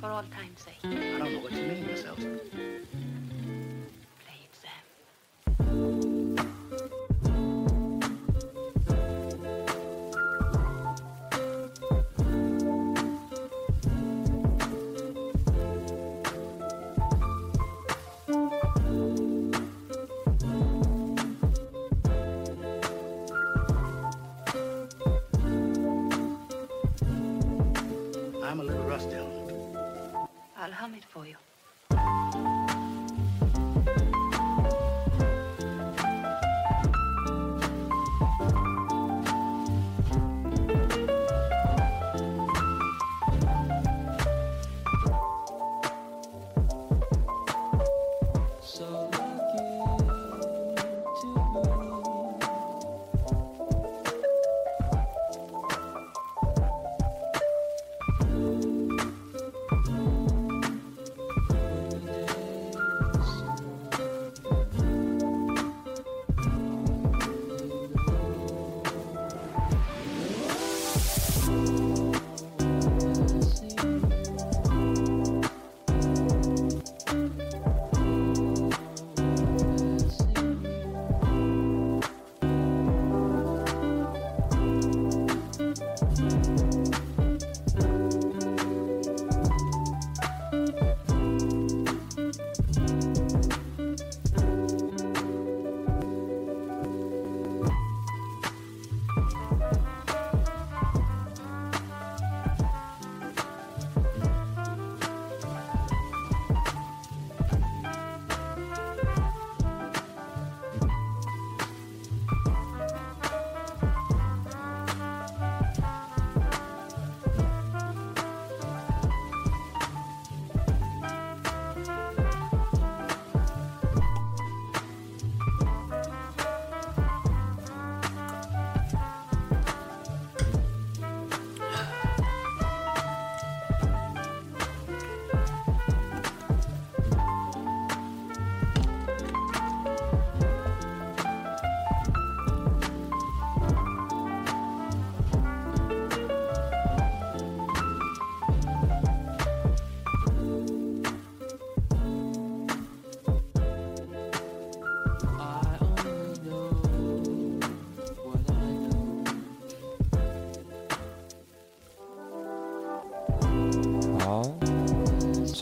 For all time's sake. I don't know what you mean, Miss Elton.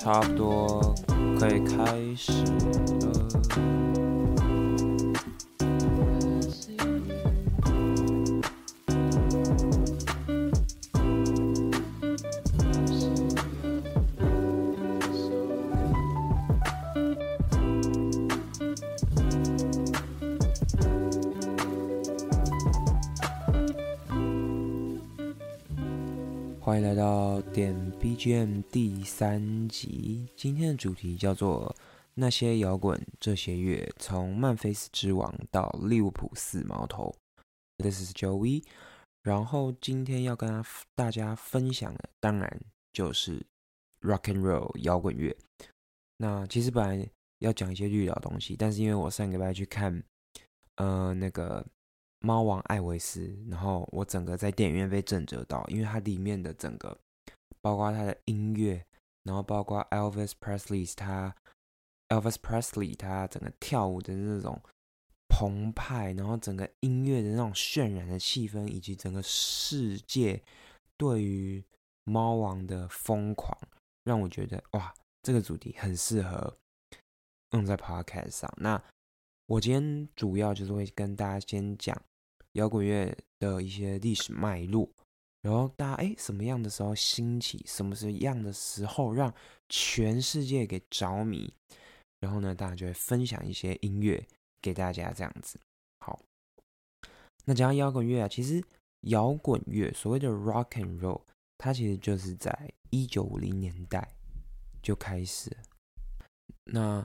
差不多可以开始了。欢迎来到点 BGM 第三集，今天的主题叫做那些摇滚这些月，从曼菲斯之王到利物浦四毛头。This is Joey，然后今天要跟大家分享的，当然就是 Rock and Roll 摇滚乐。那其实本来要讲一些绿岛东西，但是因为我上个礼拜去看，呃，那个猫王艾维斯，然后我整个在电影院被震折到，因为它里面的整个，包括他的音乐，然后包括 Elvis Presley 他 Elvis Presley 他整个跳舞的那种澎湃，然后整个音乐的那种渲染的气氛，以及整个世界对于猫王的疯狂，让我觉得哇，这个主题很适合用在 Podcast 上。那我今天主要就是会跟大家先讲摇滚乐的一些历史脉络，然后大家哎什么样的时候兴起，什么是样的时候让全世界给着迷，然后呢，大家就会分享一些音乐给大家这样子。好，那讲到摇滚乐啊，其实摇滚乐所谓的 rock and roll，它其实就是在一九五零年代就开始。那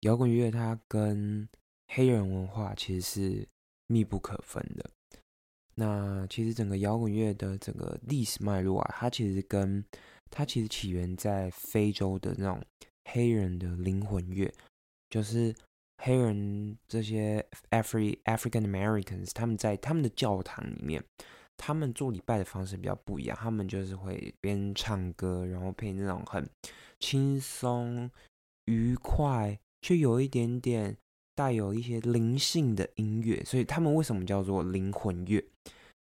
摇滚乐它跟黑人文化其实是密不可分的。那其实整个摇滚乐的整个历史脉络啊，它其实跟它其实起源在非洲的那种黑人的灵魂乐，就是黑人这些 Afri African Americans 他们在他们的教堂里面，他们做礼拜的方式比较不一样，他们就是会边唱歌，然后配那种很轻松、愉快，却有一点点带有一些灵性的音乐，所以他们为什么叫做灵魂乐？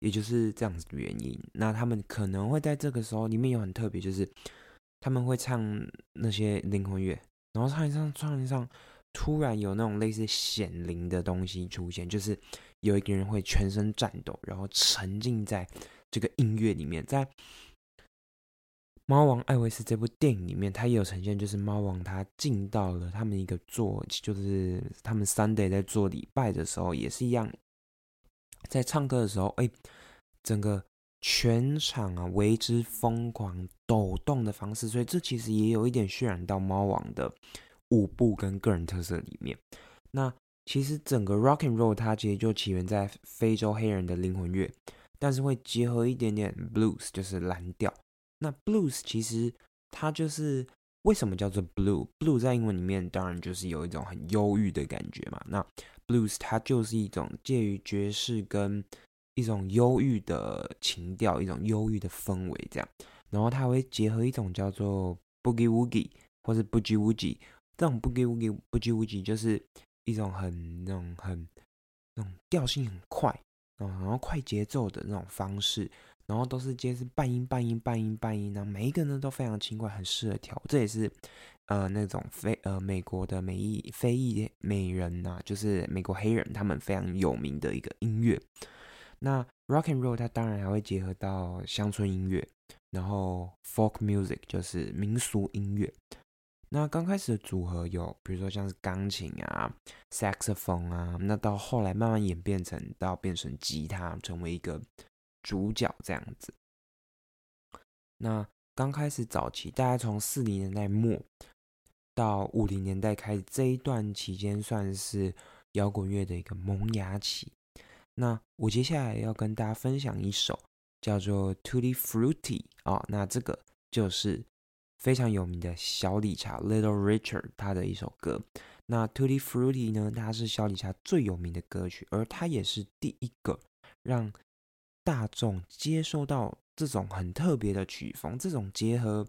也就是这样子的原因。那他们可能会在这个时候里面有很特别，就是他们会唱那些灵魂乐，然后唱一唱，唱一唱，突然有那种类似显灵的东西出现，就是有一个人会全身颤抖，然后沉浸在这个音乐里面。在《猫王艾维斯》这部电影里面，它也有呈现，就是猫王他进到了他们一个做，就是他们 Sunday 在做礼拜的时候，也是一样。在唱歌的时候，哎，整个全场啊为之疯狂抖动的方式，所以这其实也有一点渲染到猫王的舞步跟个人特色里面。那其实整个 rock and roll 它其实就起源在非洲黑人的灵魂乐，但是会结合一点点 blues，就是蓝调。那 blues 其实它就是为什么叫做 blue？blue 在英文里面当然就是有一种很忧郁的感觉嘛。那 blues 它就是一种介于爵士跟一种忧郁的情调，一种忧郁的氛围这样。然后它会结合一种叫做 boogie woogie 或是 boogie woogie，这种 boogie woogie boogie woogie 就是一种很那种很那种调性很快，然后快节奏的那种方式。然后都是皆是半音半音半音半音，然后每一个呢都非常轻快，很适合跳。这也是呃那种非呃美国的美裔非裔美人呐，就是美国黑人他们非常有名的一个音乐。那 rock and roll 它当然还会结合到乡村音乐，然后 folk music 就是民俗音乐。那刚开始的组合有，比如说像是钢琴啊、saxophone 啊，那到后来慢慢演变成到变成吉他，成为一个。主角这样子，那刚开始早期，大概从四零年代末到五零年代开始这一段期间，算是摇滚乐的一个萌芽期。那我接下来要跟大家分享一首叫做《Tutti Frutti》啊，那这个就是非常有名的小理查 （Little Richard） 他的一首歌。那《Tutti Frutti》呢，它是小理查最有名的歌曲，而它也是第一个让大众接受到这种很特别的曲风，这种结合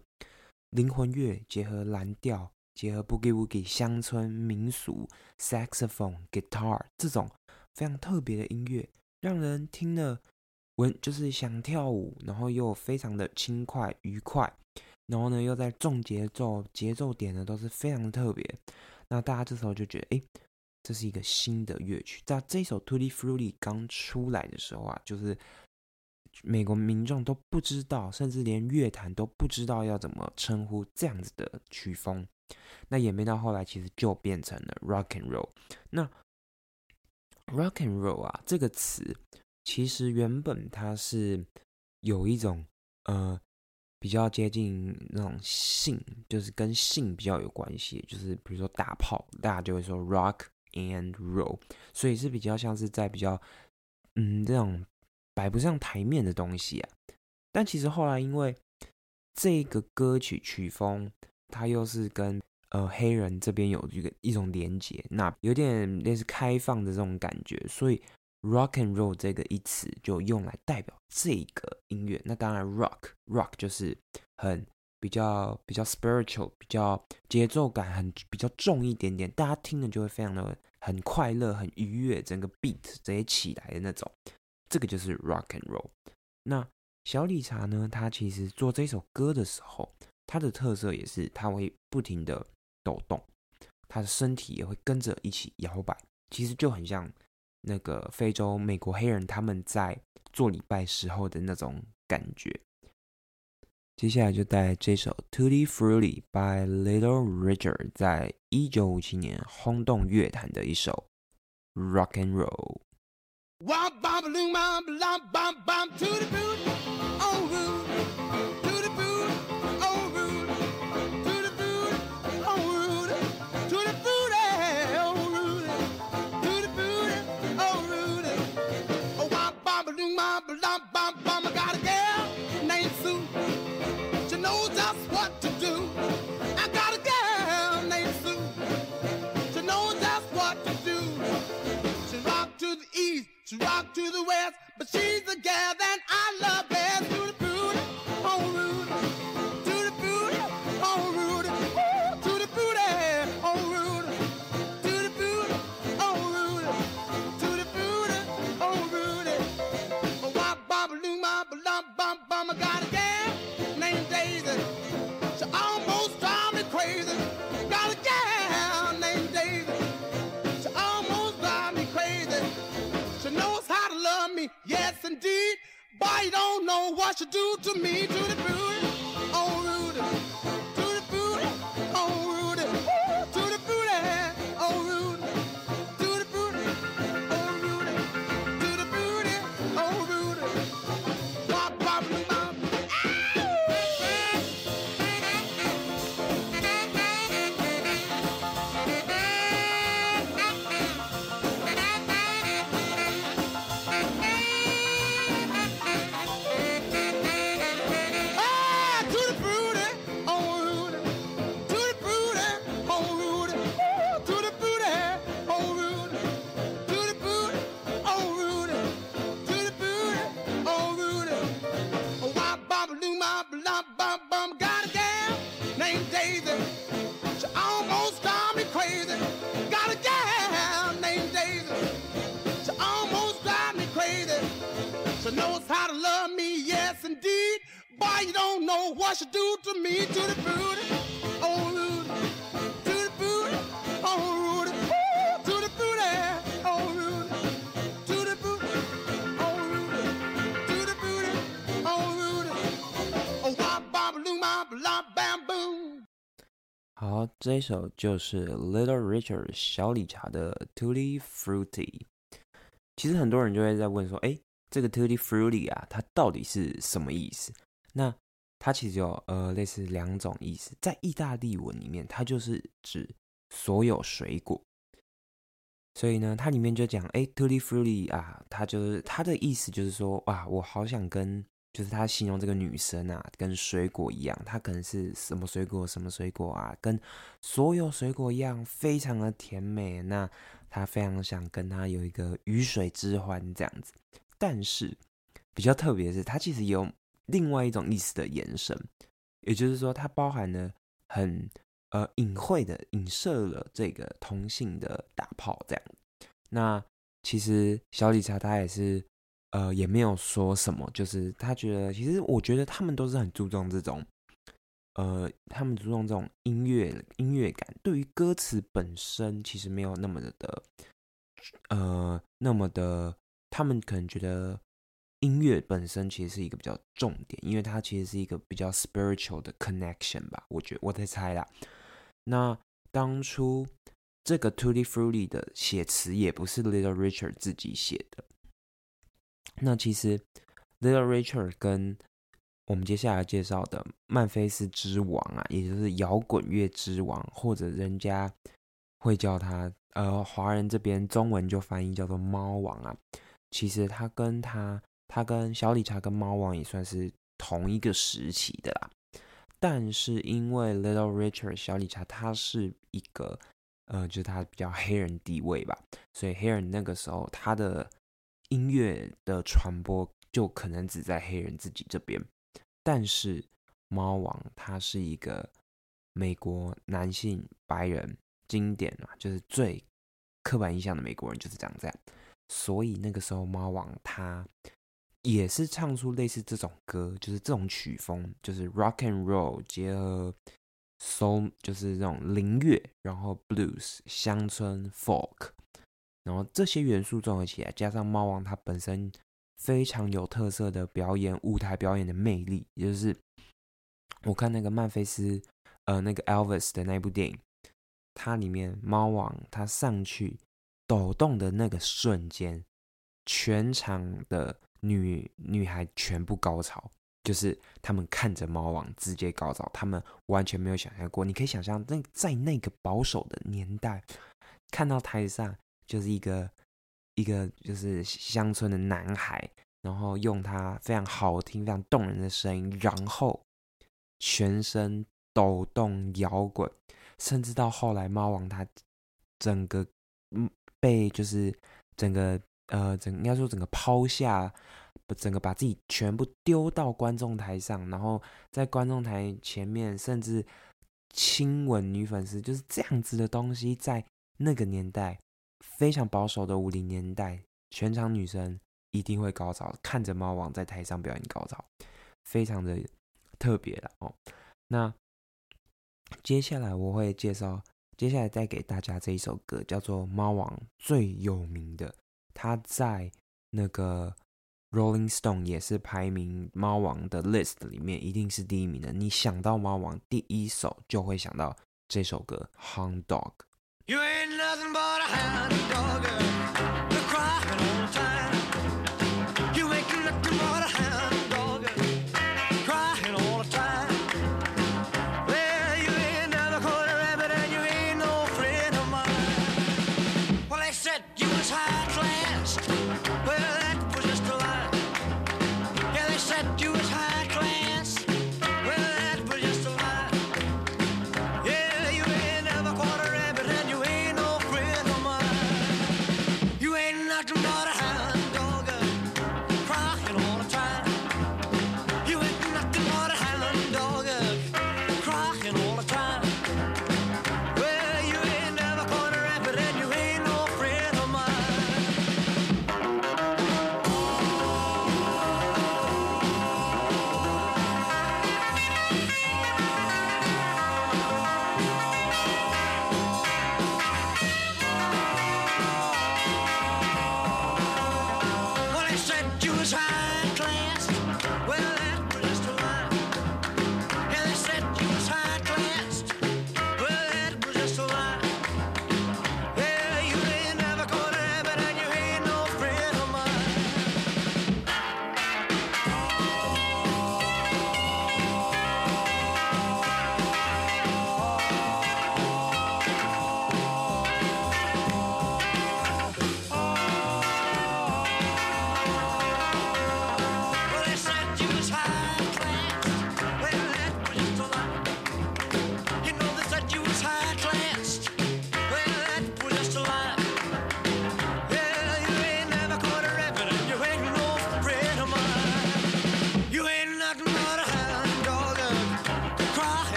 灵魂乐、结合蓝调、结合 boogie woogie 乡村民俗、saxophone、guitar 这种非常特别的音乐，让人听了闻就是想跳舞，然后又非常的轻快愉快，然后呢又在重节奏，节奏点呢都是非常特别。那大家这时候就觉得，哎，这是一个新的乐曲。在这首 Tutti Frutti 刚出来的时候啊，就是美国民众都不知道，甚至连乐坛都不知道要怎么称呼这样子的曲风。那演变到后来，其实就变成了 rock and roll。那 rock and roll 啊，这个词其实原本它是有一种呃比较接近那种性，就是跟性比较有关系，就是比如说打炮，大家就会说 rock and roll，所以是比较像是在比较嗯这种。摆不上台面的东西啊，但其实后来因为这个歌曲曲风，它又是跟呃黑人这边有一个一种连接，那有点类似开放的这种感觉，所以 rock and roll 这个一词就用来代表这个音乐。那当然 rock rock 就是很比较比较 spiritual，比较节奏感很比较重一点点，大家听了就会非常的很快乐、很愉悦，整个 beat 直接起来的那种。这个就是 rock and roll。那小理查呢？他其实做这首歌的时候，他的特色也是他会不停的抖动，他的身体也会跟着一起摇摆。其实就很像那个非洲美国黑人他们在做礼拜时候的那种感觉。接下来就带这首 Tutti Frutti by Little Richard，在一九五七年轰动乐坛的一首 rock and roll。But she's the gal that I love indeed. Boy, you don't know what she do to me. To the booty, yes indeed. Boy, you don't know what she do to me. To the booty, oh Rudy. To the booty, oh Rudy. Ooh, to the booty, oh Rudy. To the booty, oh Rudy. To the booty, oh Rudy. Oh, wop, bop, loo, ma, ba, lum, bam, boom. 好，这一首就是 Little Richard 小理查的 Tutti Frutti。其实很多人就会在问说，哎， 这个 Tutti Frutti 啊，它到底是什么意思？那它其实有呃类似两种意思，在意大利文里面，它就是指所有水果。所以呢，它里面就讲，哎，Tutti Frutti 啊，它就是它的意思就是说，哇，我好想跟，就是他形容这个女生啊，跟水果一样，她可能是什么水果，什么水果啊，跟所有水果一样，非常的甜美。那她非常想跟她有一个鱼水之欢这样子。但是比较特别的是，它其实有另外一种意思的延伸，也就是说，它包含了很呃隐晦的影射了这个同性的打炮这样。那其实小理查他也是呃也没有说什么，就是他觉得其实我觉得他们都是很注重这种呃他们注重这种音乐音乐感，对于歌词本身其实没有那么的呃那么的，他们可能觉得。音乐本身其实是一个比较重点，因为它其实是一个比较 spiritual 的 connection 吧，我觉我在猜啦。那当初这个 Tutti Frutti 的写词也不是 Little Richard 自己写的。那其实 Little Richard 跟我们接下来介绍的曼菲斯之王啊，也就是摇滚乐之王，或者人家会叫他呃华人这边中文就翻译叫做猫王啊。其实他跟他他跟小理查跟猫王也算是同一个时期的啦，但是因为 Little Richard 小理查他是一个呃，就是他比较黑人地位吧，所以黑人那个时候他的音乐的传播就可能只在黑人自己这边，但是猫王他是一个美国男性白人经典啊，就是最刻板印象的美国人就是长这样，所以那个时候猫王他。也是唱出类似这种歌，就是这种曲风，就是 rock and roll 结合 soul，就是这种灵乐，然后 blues 乡村 folk，然后这些元素综合起来，加上猫王他本身非常有特色的表演舞台表演的魅力，也就是我看那个曼菲斯，呃，那个 Elvis 的那部电影，它里面猫王他上去抖动的那个瞬间，全场的。女女孩全部高潮，就是他们看着猫王直接高潮，他们完全没有想象过。你可以想象，那在那个保守的年代，看到台上就是一个一个就是乡村的男孩，然后用他非常好听、非常动人的声音，然后全身抖动摇滚，甚至到后来猫王他整个被就是整个。呃，整应该说整个抛下，整个把自己全部丢到观众台上，然后在观众台前面甚至亲吻女粉丝，就是这样子的东西，在那个年代非常保守的五零年代，全场女生一定会高潮，看着猫王在台上表演高潮，非常的特别的哦。那接下来我会介绍，接下来再给大家这一首歌，叫做《猫王》最有名的，它在那个 Rolling Stone 也是排名猫王的 list 里面，一定是第一名的。你想到猫王，第一首就会想到这首歌《Hound Dog》。You ain't nothing but a hound dog.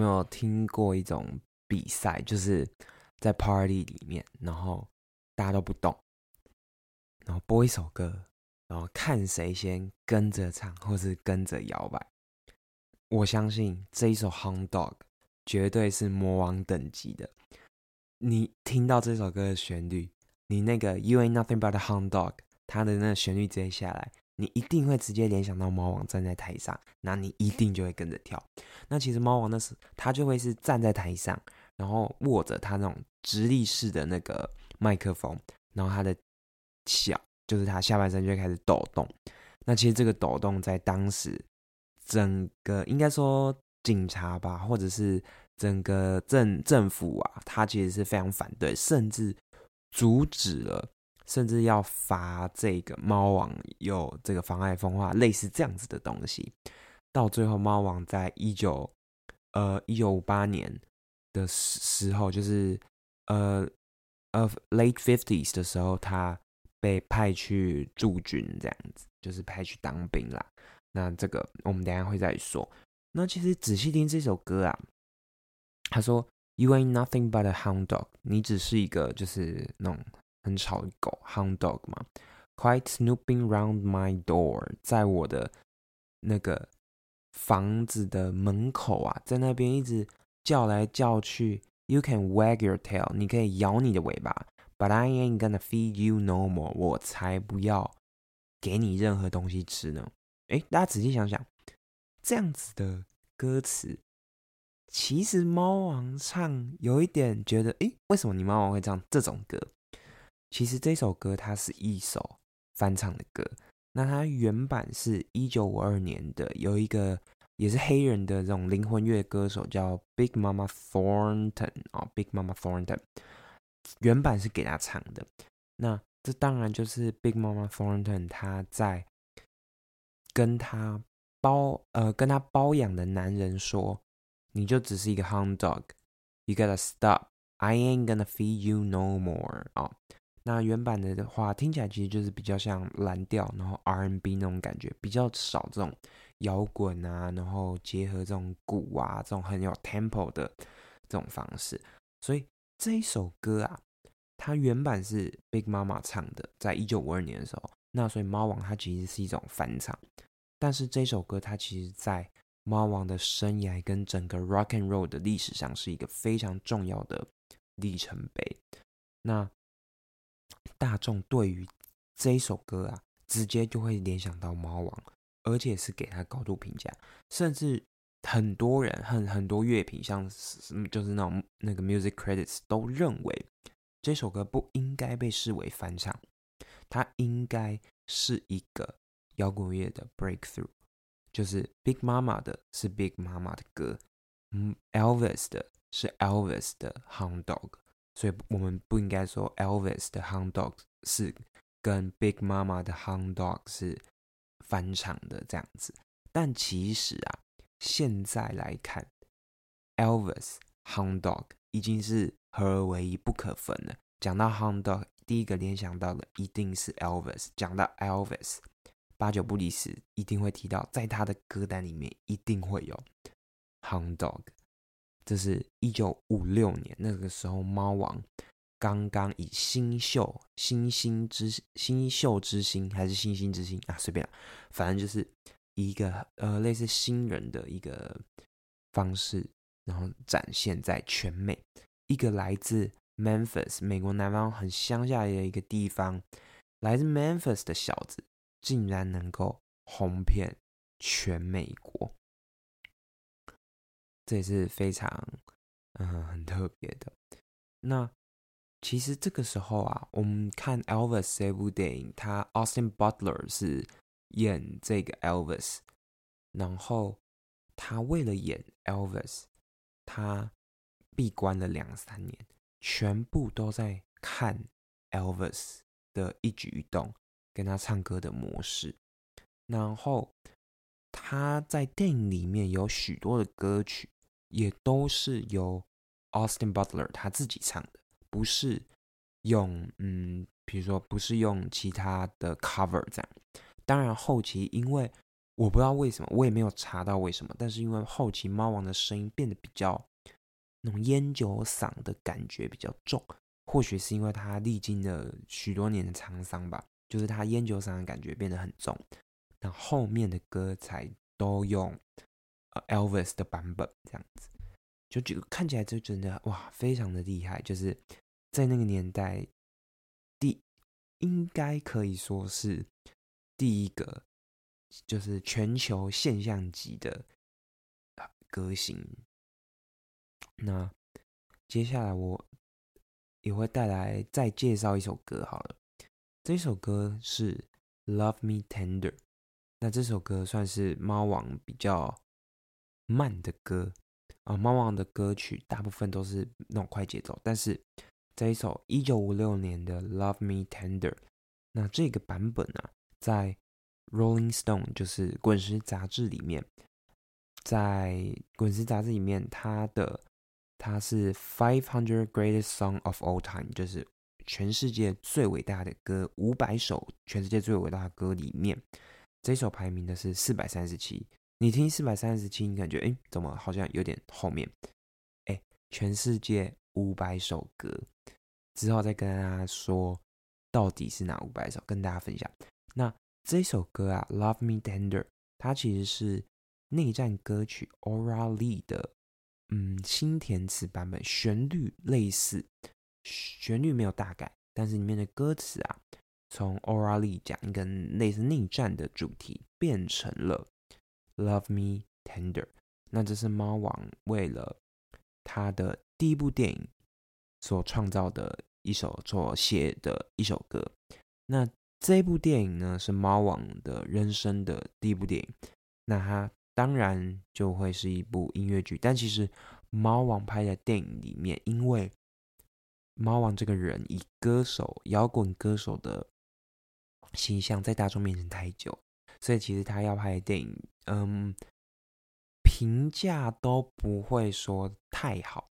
有没有听过一种比赛，就是在 party 里面，然后大家都不动，然后播一首歌，然后看谁先跟着唱或是跟着摇摆。我相信这一首《Hound Dog》绝对是魔王等级的。你听到这首歌的旋律，你那个 You ain't nothing but a hound dog，它的那个旋律直接下来，你一定会直接联想到猫王站在台上，那你一定就会跟着跳。那其实猫王那是他就会是站在台上，然后握着他那种直立式的那个麦克风，然后他的脚就是他下半身就开始抖动。那其实这个抖动在当时整个应该说警察吧，或者是整个政政府啊，他其实是非常反对，甚至阻止了，甚至要罚这个猫王有这个妨碍风化类似这样子的东西。到最后，猫王在一九呃一九五八年的时时候，就是呃呃 late fifties 的时候，他被派去驻军，这样子就是派去当兵啦。那这个我们等下会再说。那其实仔细听这首歌啊，他说 “You ain't nothing but a hound dog”，你只是一个就是那种很吵的狗 hound dog 嘛，quite snooping round my door，在我的那个房子的门口啊，在那边一直叫来叫去。You can wag your tail，你可以摇你的尾巴，But I ain't gonna feed you no more，我才不要给你任何东西吃呢。诶，大家仔细想想，这样子的歌词，其实猫王唱有一点觉得，诶，为什么你猫王会唱这种歌？其实这首歌它是一首翻唱的歌，那它原版是一九五二年的，有一个也是黑人的这种灵魂乐歌手叫 Big Mama Thornton 啊、哦、，Big Mama Thornton，原版是给他唱的。那这当然就是 Big Mama Thornton 他在跟他包呃跟他包养的男人说，你就只是一个 hound dog，you gotta stop，I ain't gonna feed you no more 啊、那原版的话听起来其实就是比较像蓝调，然后 R N B 那种感觉，比较少这种摇滚啊，然后结合这种鼓啊，这种很有 tempo 的这种方式。所以这一首歌啊，它原版是 Big Mama 唱的，在一九五二年的时候。那所以猫王它其实是一种翻唱，但是这首歌它其实在猫王的生涯跟整个 Rock and Roll 的历史上是一个非常重要的里程碑。那大众对于这一首歌啊，直接就会联想到猫王，而且是给他高度评价，甚至很多人很很多乐评，像是就是那种那个 music credits 都认为这首歌不应该被视为翻唱，它应该是一个摇滚乐的 breakthrough，就是 Big Mama 的是 Big Mama 的歌，嗯，Elvis 的是 Elvis 的 Hound Dog。所以我们不应该说 Elvis 的 Hound Dog 是跟 Big Mama 的 Hound Dog 是翻唱的这样子，但其实啊，现在来看，Elvis Hound Dog 已经是合而为一，不可分了。讲到 Hound Dog，第一个联想到的一定是 Elvis。讲到 Elvis，八九不离十，一定会提到，在他的歌单里面一定会有 Hound Dog。这是一九五六年那个时候，猫王刚刚以新秀、新星之新秀之星还是新星之星啊，随便，反正就是一个呃类似新人的一个方式，然后展现在全美。一个来自 Memphis 美国南方很乡下的一个地方，来自 Memphis 的小子，竟然能够红遍全美国。这也是非常嗯很特别的。那其实这个时候啊，我们看 Elvis 这部电影，他 Austin Butler 是演这个 Elvis，然后他为了演 Elvis，他闭关了两三年，全部都在看 Elvis 的一举一动，跟他唱歌的模式，然后他在电影里面有许多的歌曲。也都是由 Austin Butler 他自己唱的，不是用嗯，比如说不是用其他的 cover 这样。当然后期因为我不知道为什么，我也没有查到为什么，但是因为后期猫王的声音变得比较那种烟酒嗓的感觉比较重，或许是因为他历经了许多年的沧桑吧，就是他烟酒嗓的感觉变得很重，那后面的歌才都用。，Elvis 的版本这样子，就这个看起来就真的哇，非常的厉害。就是在那个年代，第应该可以说是第一个，就是全球现象级的歌星。那接下来我也会带来再介绍一首歌好了，这首歌是《Love Me Tender》。那这首歌算是猫王比较。慢的歌啊，猫王的歌曲大部分都是那种快节奏，但是这一首一九五六年的《Love Me Tender》，那这个版本啊，在《Rolling Stone》就是滚石杂志里面，在滚石杂志里面，它的它是 Five Hundred Greatest Song of All Time，就是全世界最伟大的歌五百首，全世界最伟大的歌里面，这首排名的是四百三十七。你听四百三十七，你感觉哎，怎么好像有点后面？哎，全世界五百首歌，之后再跟大家说到底是哪五百首，跟大家分享。那这首歌啊，《Love Me Tender》，它其实是内战歌曲 Ora Lee 的嗯新填词版本，旋律类似，旋律没有大改，但是里面的歌词啊，从 Ora Lee 讲一个类似内战的主题，变成了。Love Me Tender，那这是猫王为了他的第一部电影所创造的一首所写的一首歌。那这部电影呢，是猫王的人生的第一部电影。那它当然就会是一部音乐剧，但其实猫王拍的电影里面，因为猫王这个人以歌手、摇滚歌手的形象在大众面前太久，所以其实他要拍的电影，嗯，评价都不会说太好。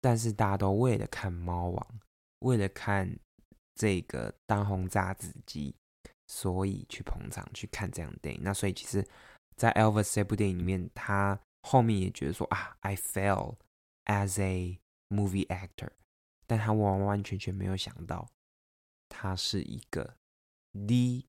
但是大家都为了看猫王，为了看这个当红炸子鸡，所以去捧场去看这样的电影。那所以其实，在 Elvis 这部电影里面，他后面也觉得说啊，I fail as a movie actor，但他完完全全没有想到，他是一个 The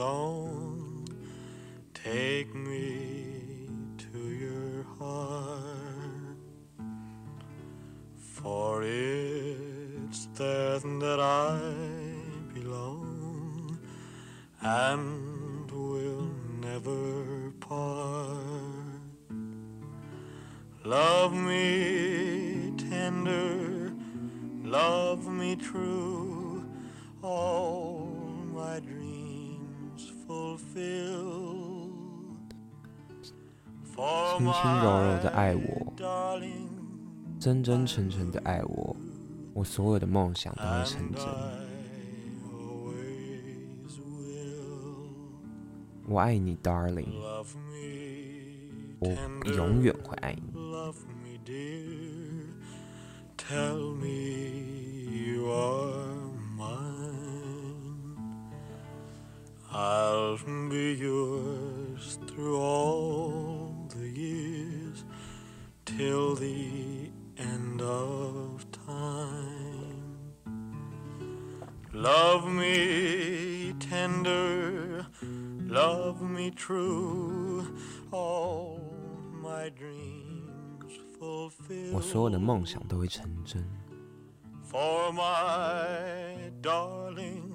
long, take me to your heart. For it's there that I belong and 轻柔柔的爱我真真诚诚的爱我，我所有的梦想都会成真。我爱你，darling，我永远会爱你。Tell me you are mine. I'll be yours to all till the end of time. Love me tender, love me true, all my dreams fulfill. 我所有的梦想都会成真。 For my darling,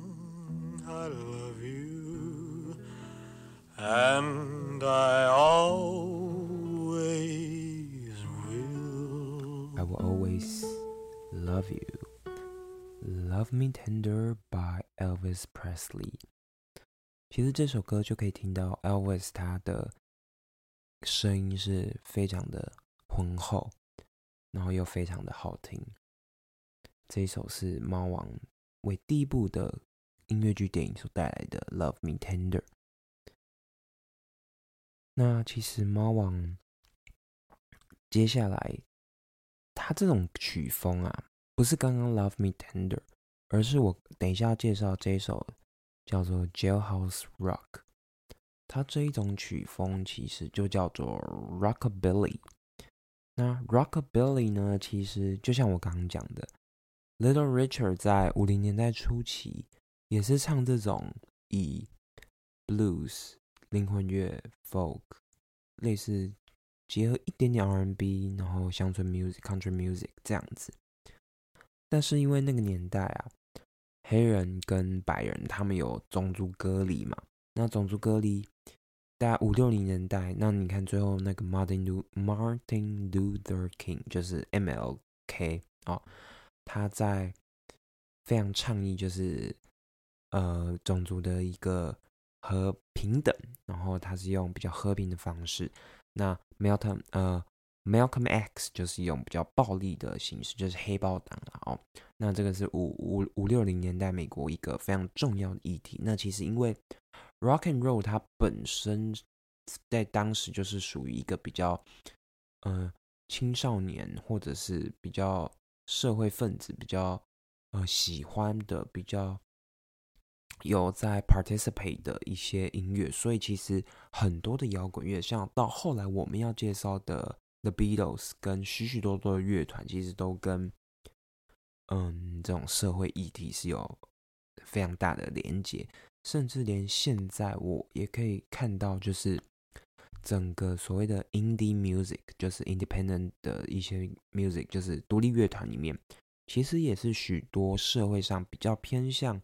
I love you, and I always Will. I will always love you. Love Me Tender by Elvis Presley。其实这首歌就可以听到 Elvis 他的声音是非常的浑厚，然后又非常的好听。这一首是猫王为第一部的音乐剧电影所带来的《Love Me Tender》。那其实猫王接下来他这种曲风啊，不是刚刚《Love Me Tender》，而是我等一下要介绍这一首叫做《Jailhouse Rock》。它这一种曲风其实就叫做 Rockabilly。那 Rockabilly 呢，其实就像我刚刚讲的，Little Richard 在五零年代初期也是唱这种以 blues、灵魂乐、folk 类似结合一点点 R&B，然后乡村 music、country music 这样子。但是因为那个年代啊，黑人跟白人他们有种族隔离嘛，那种族隔离，大概五六零年代，那你看最后那个 Martin Lu Martin Luther King 就是 MLK 哦，他在非常倡议就是呃种族的一个和平等，然后他是用比较和平的方式。那 Malcolm 呃 Malcolm X 就是用比较暴力的形式，就是黑豹党了哦。那这个是五五五六零年代美国一个非常重要的议题。那其实因为 Rock and Roll 它本身在当时就是属于一个比较呃青少年或者是比较社会分子比较呃喜欢的比较有在 participate 的一些音乐，所以其实很多的摇滚乐，像到后来我们要介绍的 The Beatles 跟许许多多的乐团，其实都跟嗯这种社会议题是有非常大的连接，甚至连现在我也可以看到，就是整个所谓的 indie music，就是 independent 的一些 music，就是独立乐团里面，其实也是许多社会上比较偏向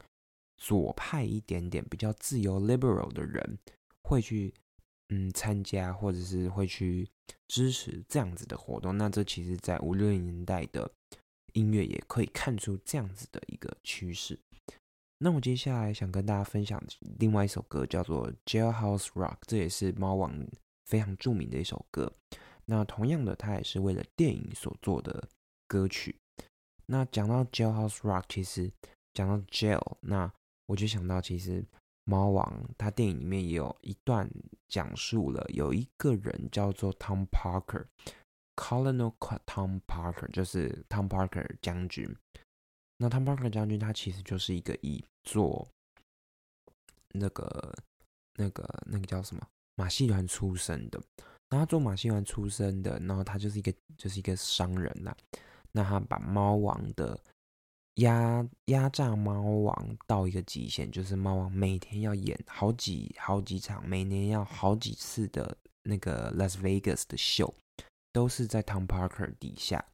左派一点点、比较自由 liberal 的人会去嗯参加，或者是会去支持这样子的活动。那这其实，在五六年代的音乐也可以看出这样子的一个趋势。那我接下来想跟大家分享另外一首歌，叫做《Jailhouse Rock》，这也是猫王非常著名的一首歌。那同样的，它也是为了电影所做的歌曲。那讲到 Jailhouse Rock，其实讲到 Jail，那我就想到，其实猫王他电影里面也有一段讲述了有一个人叫做 Tom Parker，Colonel Tom Parker，就是 Tom Parker 将军。那 Tom Parker 将军他其实就是一个以做那个那个那个叫什么马戏团出身的，那他做马戏团出身的，然后他就是一个就是一个商人啦。那他把猫王的压压榨猫王到一个极限，就是猫王每天要演好几好几场，每年要好几次的那个 Las Vegas 的秀，都是在 Tom Parker 底下。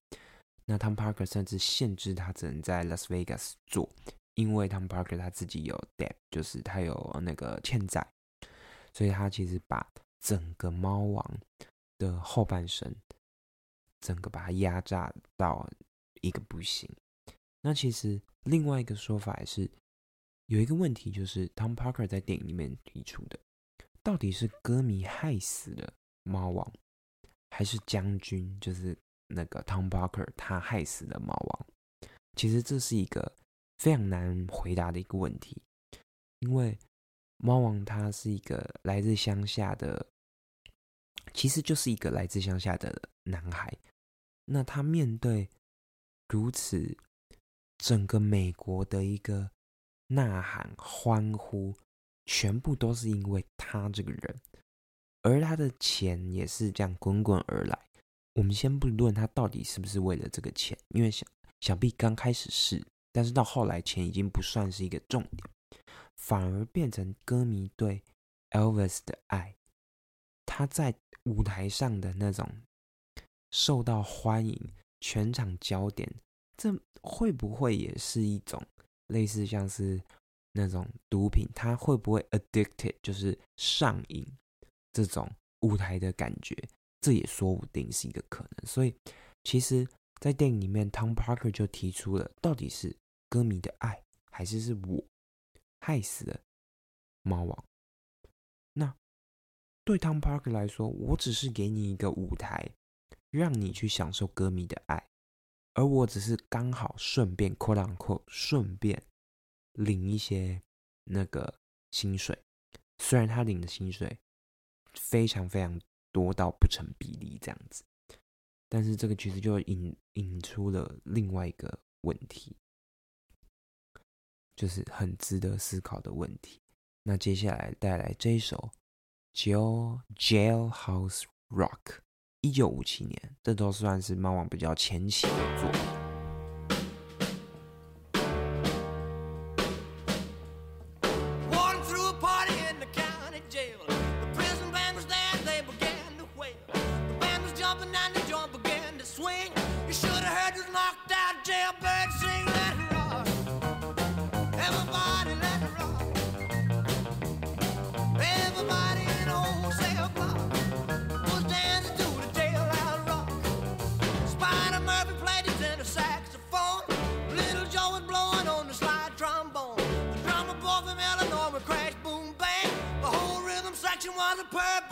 那 Tom Parker 甚至限制他只能在 Las Vegas 做，因为 Tom Parker 他自己有 debt，就是他有那个欠债，所以他其实把整个猫王的后半生，整个把它压榨到一个不行。那其实另外一个说法也是，有一个问题就是 Tom Parker 在电影里面提出的，到底是歌迷害死了猫王，还是将军就是那个 Tom Parker 他害死了猫王？其实这是一个非常难回答的一个问题，因为猫王他是一个来自乡下的，其实就是一个来自乡下的男孩。那他面对如此整个美国的一个呐喊、欢呼，全部都是因为他这个人，而他的钱也是这样滚滚而来。我们先不论他到底是不是为了这个钱，因为想想必刚开始是，但是到后来钱已经不算是一个重点，反而变成歌迷对 Elvis 的爱，他在舞台上的那种受到欢迎，全场焦点，这会不会也是一种类似像是那种毒品？他会不会 addicted，就是上瘾这种舞台的感觉？这也说不定是一个可能。所以，其实，在电影里面，Tom Parker 就提出了，到底是歌迷的爱，还是是我害死了猫王？那对 Tom Parker 来说，我只是给你一个舞台，让你去享受歌迷的爱，而我只是刚好顺便 quote unquote 顺便领一些那个薪水，虽然他领的薪水非常非常多到不成比例这样子，但是这个其实就引引出了另外一个问题，就是很值得思考的问题。那接下来带来这一首《Jail Jailhouse Rock》，一九五七年，这都算是猫王比较前期的作品。you wanna purpose.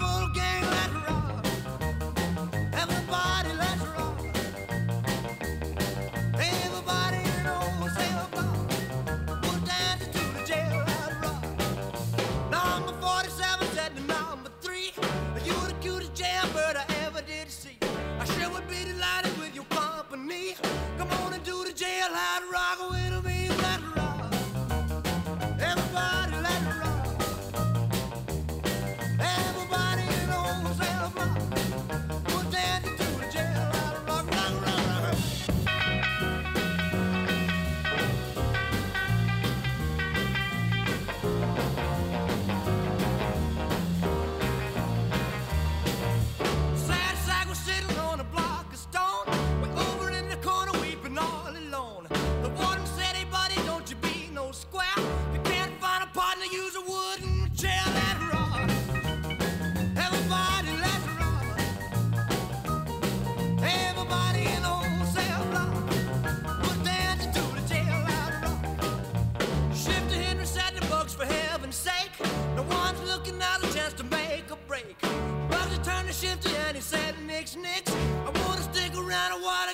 Now's a chance to make a break. Roger turned the shifty and he said, Nix, Nix, I wanna stick around, I wanna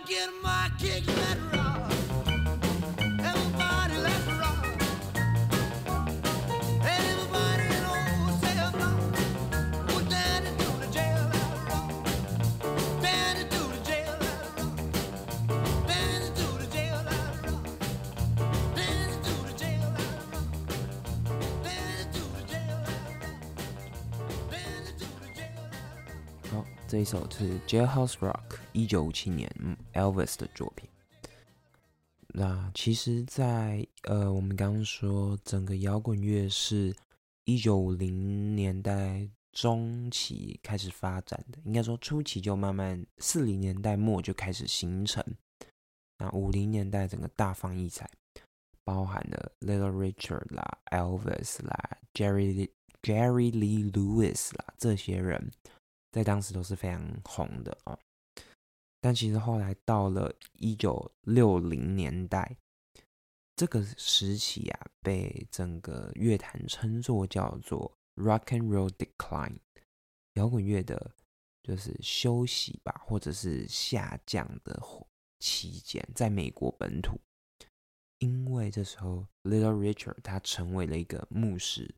这一首是 Jailhouse Rock，一九五七年 Elvis 的作品。那其实在，呃，我们刚刚说整个摇滚乐是一九五零年代中期开始发展的，应该说初期就慢慢四零年代末就开始形成。那五零年代整个大放异彩，包含了 Little Richard 啦、Elvis 啦、Jerry Jerry Lee Lewis 啦这些人，在当时都是非常红的哦。但其实后来到了一九六零年代，这个时期啊，被整个乐坛称作叫做 Rock and Roll Decline，摇滚乐的就是休息吧，或者是下降的期间，在美国本土，因为这时候 Little Richard 他成为了一个牧师，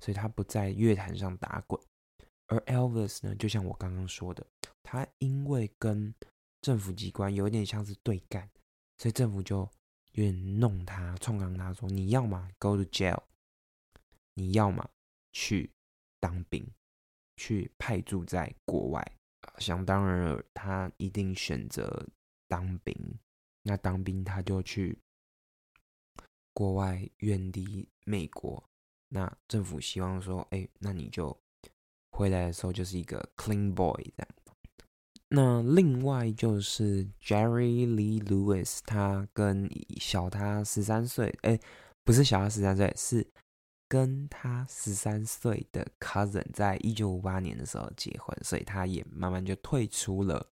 所以他不在乐坛上打滚。而 Elvis 呢，就像我刚刚说的，他因为跟政府机关有点像是对干，所以政府就有点弄他，冲刚他说：“你要么 go to jail，你要么去当兵，去派驻在国外。”想当然了，他一定选择当兵。那当兵他就去国外，远离美国。那政府希望说：“哎，那你就回来的时候就是一个 clean boy 这样。”那另外就是 Jerry Lee Lewis，他跟小他十三岁，哎，不是小他十三岁，是跟他十三岁的 cousin 在一九五八年的时候结婚，所以他也慢慢就退出了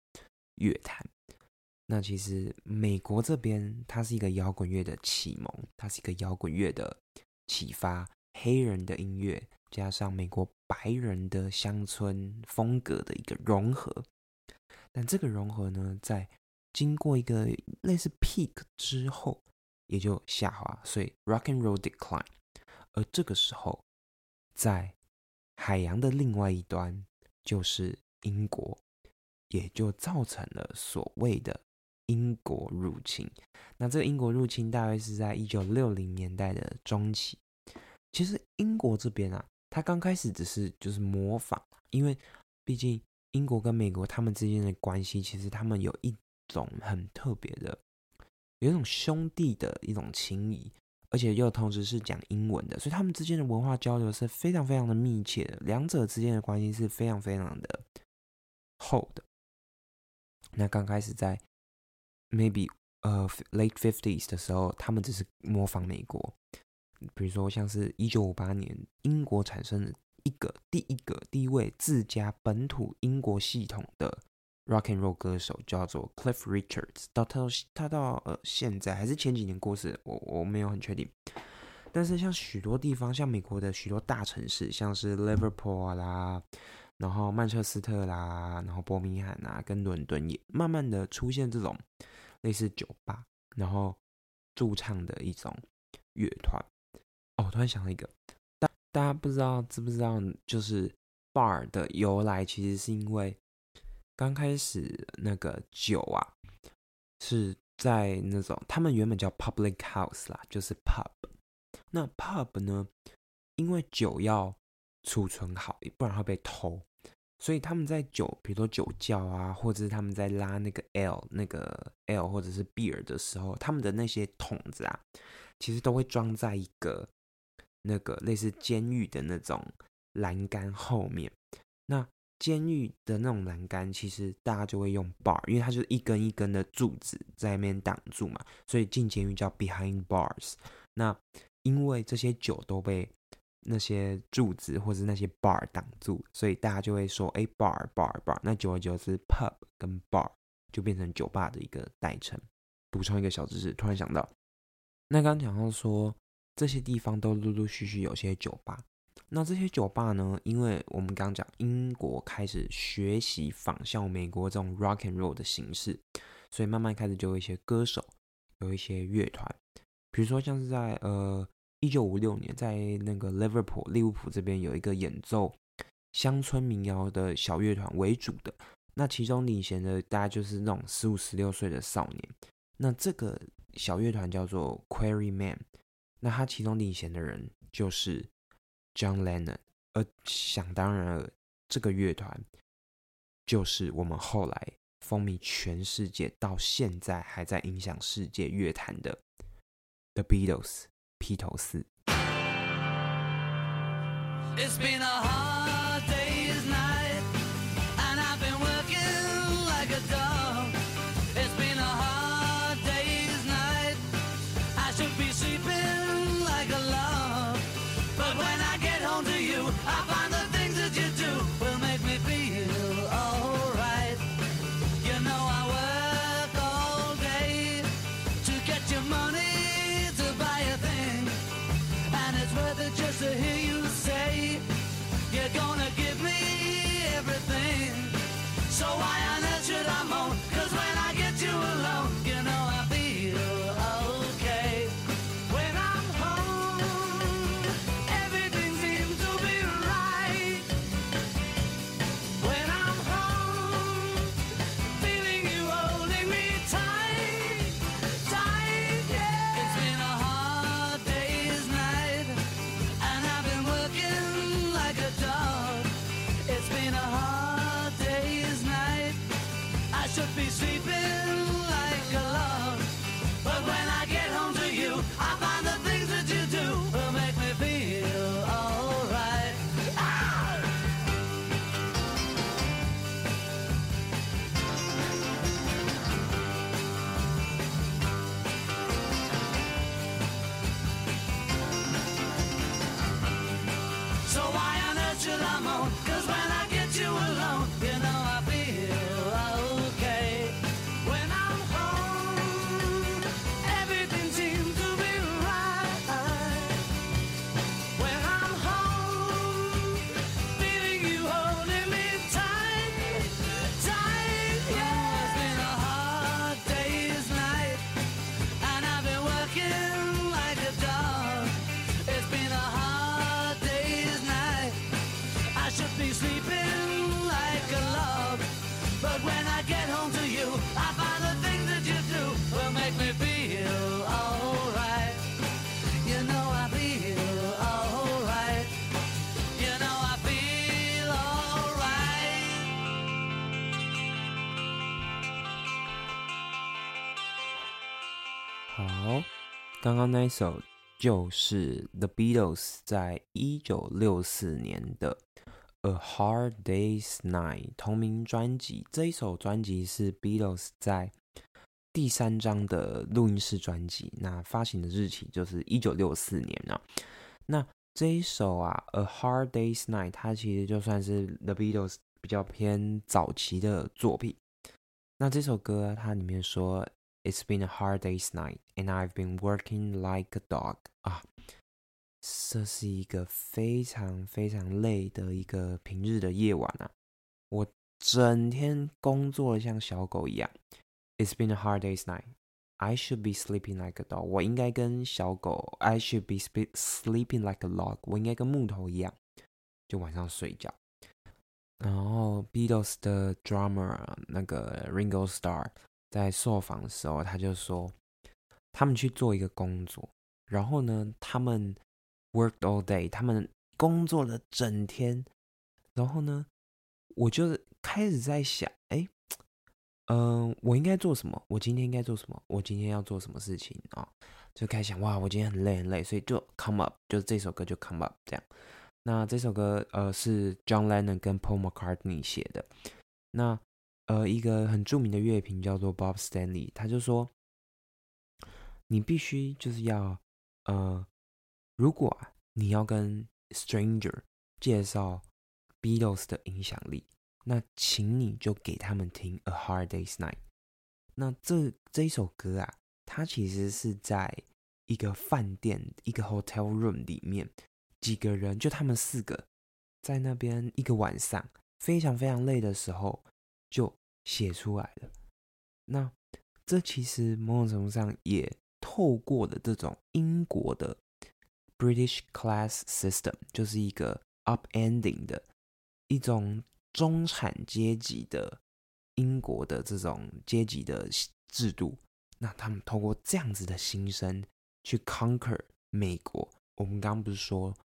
乐坛。那其实美国这边，它是一个摇滚乐的启蒙，它是一个摇滚乐的启发，黑人的音乐加上美国白人的乡村风格的一个融合。但这个融合呢，在经过一个类似 peak 之后，也就下滑，所以 rock and roll decline。而这个时候，在海洋的另外一端就是英国，也就造成了所谓的英国入侵。那这个英国入侵大约是在一九六零年代的中期。其实英国这边啊，他刚开始只是就是模仿，因为毕竟。英国跟美国他们之间的关系，其实他们有一种很特别的，有一种兄弟的一种情谊，而且又同时是讲英文的，所以他们之间的文化交流是非常非常的密切的，两者之间的关系是非常非常的厚的。那刚开始在 maybe 呃 late fifties 的时候，他们只是模仿美国，比如说像是一九五八年英国产生的。一个第一个第一位自家本土英国系统的 rock and roll 歌手叫做 Cliff Richards，到他到他到呃现在还是前几年过世，我我没有很确定。但是像许多地方，像美国的许多大城市，像是 Liverpool 啦，然后曼彻斯特啦，然后伯明翰啊，跟伦敦也慢慢的出现这种类似酒吧，然后驻唱的一种乐团。哦，突然想到一个。大家不知道知不知道，就是 bar 的由来，其实是因为刚开始那个酒啊，是在那种他们原本叫 public house 啦，就是 pub。那 pub 呢，因为酒要储存好，不然会被偷，所以他们在酒，比如说酒窖啊，或者是他们在拉那个 L 那个 L 或者是 beer 的时候，他们的那些桶子啊，其实都会装在一个。那个类似监狱的那种栏杆后面，那监狱的那种栏杆，其实大家就会用 bar，因为它就是一根一根的柱子在那边挡住嘛，所以进监狱叫 behind bars。那因为这些酒都被那些柱子或是那些 bar 挡住，所以大家就会说，哎，bar bar bar。那久而久之，pub 跟 bar 就变成酒吧的一个代称。补充一个小知识，突然想到，那刚刚讲到说。这些地方都陆陆续续有些酒吧，那这些酒吧呢，因为我们刚刚讲英国开始学习仿效美国这种 rock and roll 的形式，所以慢慢开始就有一些歌手，有一些乐团，比如说像是在呃一九五六年，在那个 Liverpool 利物浦这边有一个演奏乡村民谣的小乐团为主的，那其中领衔的大概就是那种十五十六岁的少年，那这个小乐团叫做 Quarryman，那他其中领衔的人就是 John Lennon，而想当然了，这个乐团就是我们后来风靡全世界，到现在还在影响世界乐坛的 The Beatles 披头士。It's been a hard I'm on. 刚刚那一首就是 The Beatles 在一九六四年的《A Hard Day's Night》同名专辑。这一首专辑是 Beatles 在第三张的录音室专辑，那发行的日期就是一九六四年啊。那这一首啊，《A Hard Day's Night》，它其实就算是 The Beatles 比较偏早期的作品。那这首歌它里面说 It's been a hard day's night, and I've been working like a dog. 啊，这是一个非常非常累的一个平日的夜晚啊！我整天工作的像小狗一样。It's been a hard day's night. I should be sleeping like a dog. 我应该跟小狗，I should be spe- sleeping like a log. 我应该跟木头一样，就晚上睡觉。然后 Beatles 的 drummer 那个 Ringo Starr 在受访的时候，他就说，他们去做一个工作，然后呢，他们 worked all day，他们工作了整天，然后呢，我就开始在想，哎，嗯、我应该做什么？我今天应该做什么？我今天要做什么事情啊？就开始想，哇，我今天很累很累，所以就 come up，就是这首歌就 come up 这样。那这首歌呃是 John Lennon 跟 Paul McCartney 写的。那呃一个很著名的乐评叫做 Bob Stanley，他就说，你必须就是要呃，如果你要跟 stranger 介绍 Beatles 的影响力，那请你就给他们听《A Hard Day's Night》。那这这一首歌啊，它其实是在一个饭店一个 hotel room 里面几个人，就他们四个在那边一个晚上，非常非常累的时候就写出来了。那这其实某种程度上也透过了这种英国的 British class system，就是一个 upending 的一种中产阶级的英国的这种阶级的制度。那他们透过这样子的心声去 conquer 美国。我们刚刚不是说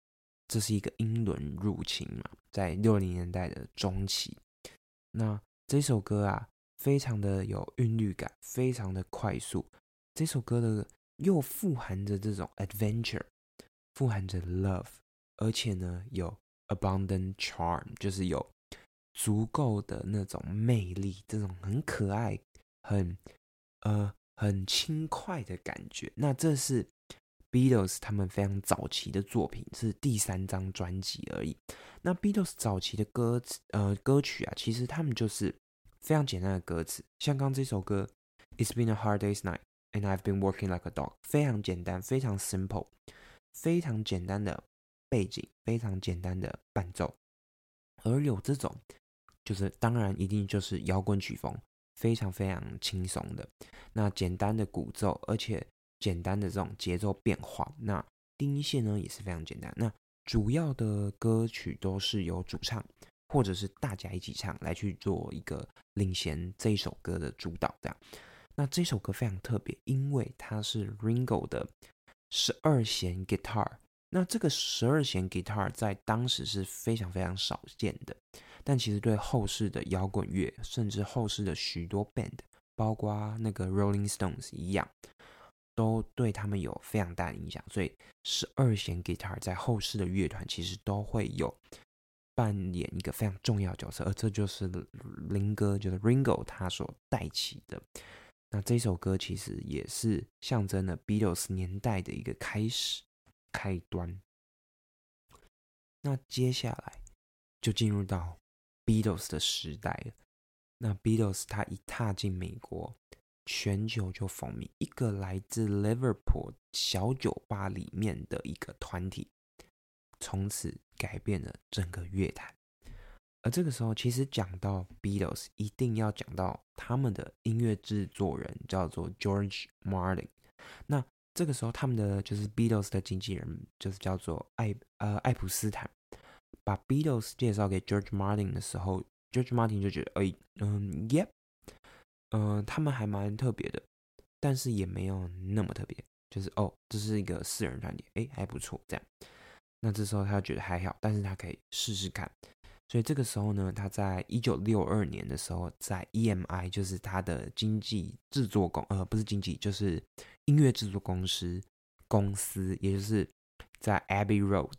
这是一个英伦入侵嘛，在六零年代的中期。那这首歌啊，非常的有韵律感，非常的快速。这首歌的又富含着这种 adventure，富含着 love，而且呢有 abundant charm，就是有足够的那种魅力，这种很可爱、很呃很轻快的感觉。那这是 Beatles 他们非常早期的作品，是第三张专辑而已。那 Beatles 早期的歌词呃歌曲啊，其实他们就是非常简单的歌词，像刚这首歌 It's been a hard day's night and I've been working like a dog，非常简单，非常 simple，非常简单的背景，非常简单的伴奏，而有这种就是当然一定就是摇滚曲风，非常非常轻松的，那简单的鼓奏，而且简单的这种节奏变化，那第一线呢也是非常简单，那主要的歌曲都是由主唱或者是大家一起唱来去做一个领衔这一首歌的主导，这样。那这首歌非常特别，因为它是 Ringo 的十二弦 guitar。那这个十二弦 guitar 在当时是非常非常少见的，但其实对后世的摇滚乐，甚至后世的许多 band，包括那个 Rolling Stones 一样，都对他们有非常大的影响。所以十二弦 guitar 在后世的乐团其实都会有扮演一个非常重要的角色，而这就是林哥，就是 Ringo 他所带起的。那这首歌其实也是象征了 Beatles 年代的一个开始开端。那接下来就进入到 Beatles 的时代了。那 Beatles 他一踏进美国，全球就风靡一个来自 Liverpool 小酒吧里面的一个团体，从此改变了整个乐坛。而这个时候，其实讲到 Beatles，一定要讲到他们的音乐制作人叫做 George Martin。那这个时候，他们的就是 Beatles 的经纪人就是叫做艾呃艾普斯坦。把 Beatles 介绍给 George Martin 的时候，George Martin 就觉得，哎，嗯，Yep，嗯，他们还蛮特别的，但是也没有那么特别，就是哦，这是一个四人团体，哎，还不错，这样。那这时候他觉得还好，但是他可以试试看。所以这个时候呢，他在一九六二年的时候，在 EMI 就是他的经纪制作公呃不是经纪，就是音乐制作公司公司，也就是在 Abbey Road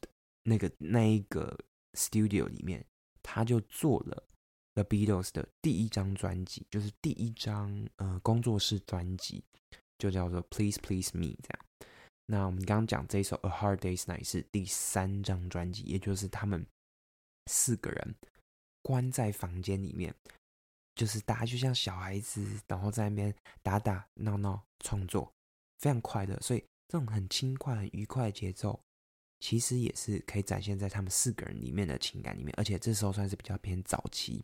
那个那一个 studio 里面，他就做了 The Beatles 的第一张专辑，就是第一张呃工作室专辑，就叫做 Please Please Me 这样。那我们刚刚讲这一首 A Hard Day's Night 是第三张专辑，也就是他们。四个人关在房间里面，就是大家就像小孩子，然后在那边打打闹闹创作，非常快乐。所以这种很轻快、很愉快的节奏，其实也是可以展现在他们四个人里面的情感里面。而且这时候算是比较偏早期，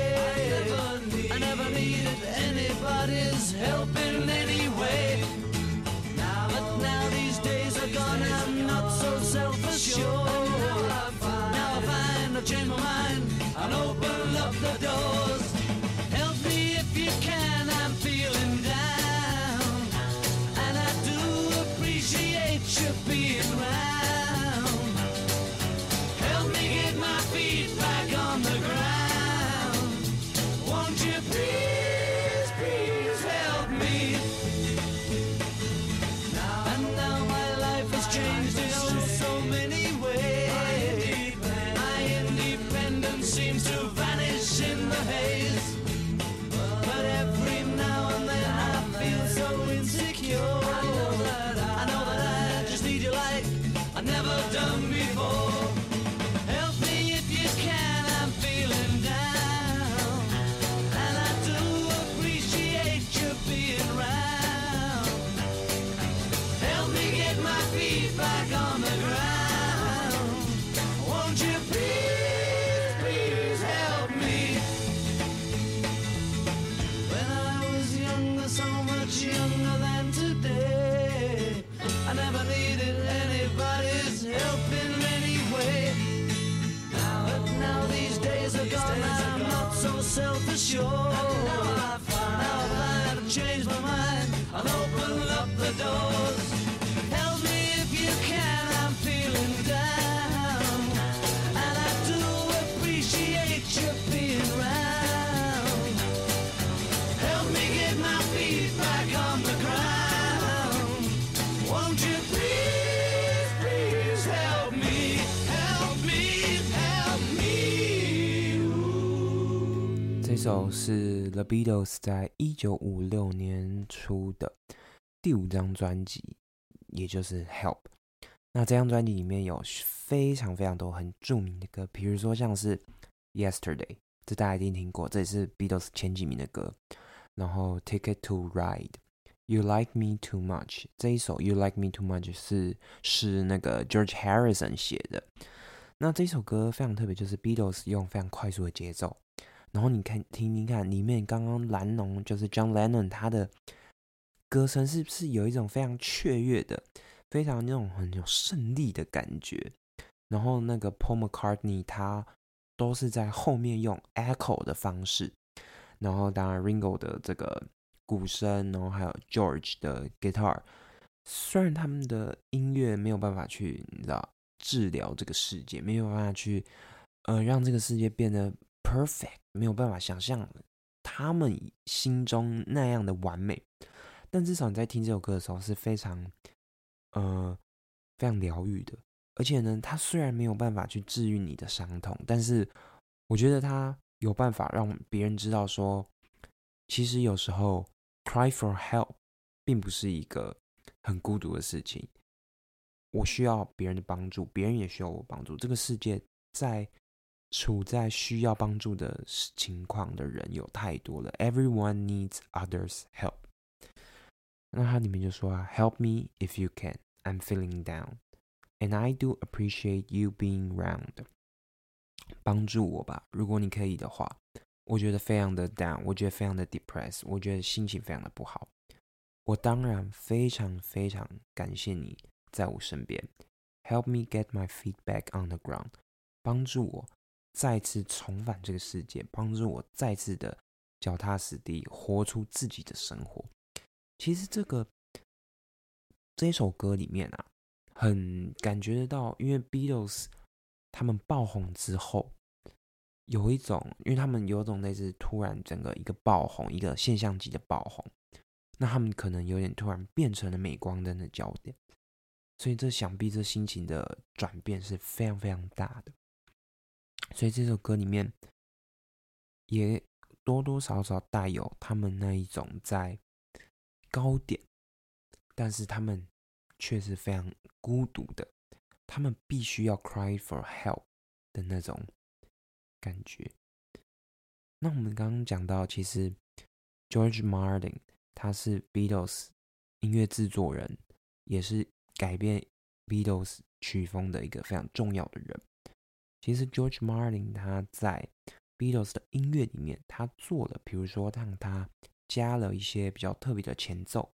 是 The Beatles 在一九五六年出的第五张专辑，也就是《Help》。那这张专辑里面有非常非常多很著名的歌，比如说像是《Yesterday》，这大家一定听过，这也是 Beatles 前几名的歌。然后《Ticket to Ride》，《You Like Me Too Much》这一首《You Like Me Too Much》是是那个 George Harrison 写的。那这首歌非常特别，就是 Beatles 用非常快速的节奏，然后你看听听看，里面刚刚蓝农就是 John Lennon 他的歌声是不是有一种非常雀跃的，非常那种很有胜利的感觉？然后那个 Paul McCartney 他都是在后面用 echo 的方式，然后当然 Ringo 的这个鼓声，然后还有 George 的 guitar，虽然他们的音乐没有办法去你知道治疗这个世界，没有办法去呃让这个世界变得 perfect，没有办法想象他们心中那样的完美，但至少你在听这首歌的时候是非常呃非常疗愈的，而且呢，它虽然没有办法去治愈你的伤痛，但是我觉得它有办法让别人知道说，其实有时候 cry for help 并不是一个很孤独的事情。我需要别人的帮助，别人也需要我帮助。这个世界在处在需要帮助的情况的人有太多了，Everyone needs others' help。那它里面就说啊，Help me if you can, I'm feeling down, and I do appreciate you being round。帮助我吧，如果你可以的话。我觉得非常的 down，我觉得非常的 depressed，我觉得心情非常的不好。我当然非常非常感谢你在我身边，help me get my feet back on the ground，帮助我 再次重返这个世界，帮助我再次的脚踏实地，活出自己的生活。其实这个这首歌里面啊，很感觉得到，因为 Beatles 他们爆红之后，有一种，因为他们有种类似突然整个一个爆红，一个现象级的爆红，那他们可能有点突然变成了镁光灯的焦点，所以这想必这心情的转变是非常非常大的。所以这首歌里面也多多少少带有他们那一种在高点，但是他们却是非常孤独的，他们必须要 cry for help 的那种感觉。那我们刚刚讲到，其实 George Martin 他是 Beatles 音乐制作人，也是改变 Beatles 曲风的一个非常重要的人。其实 George Martin 他在 Beatles 的音乐里面，他做了，比如说让他加了一些比较特别的前奏，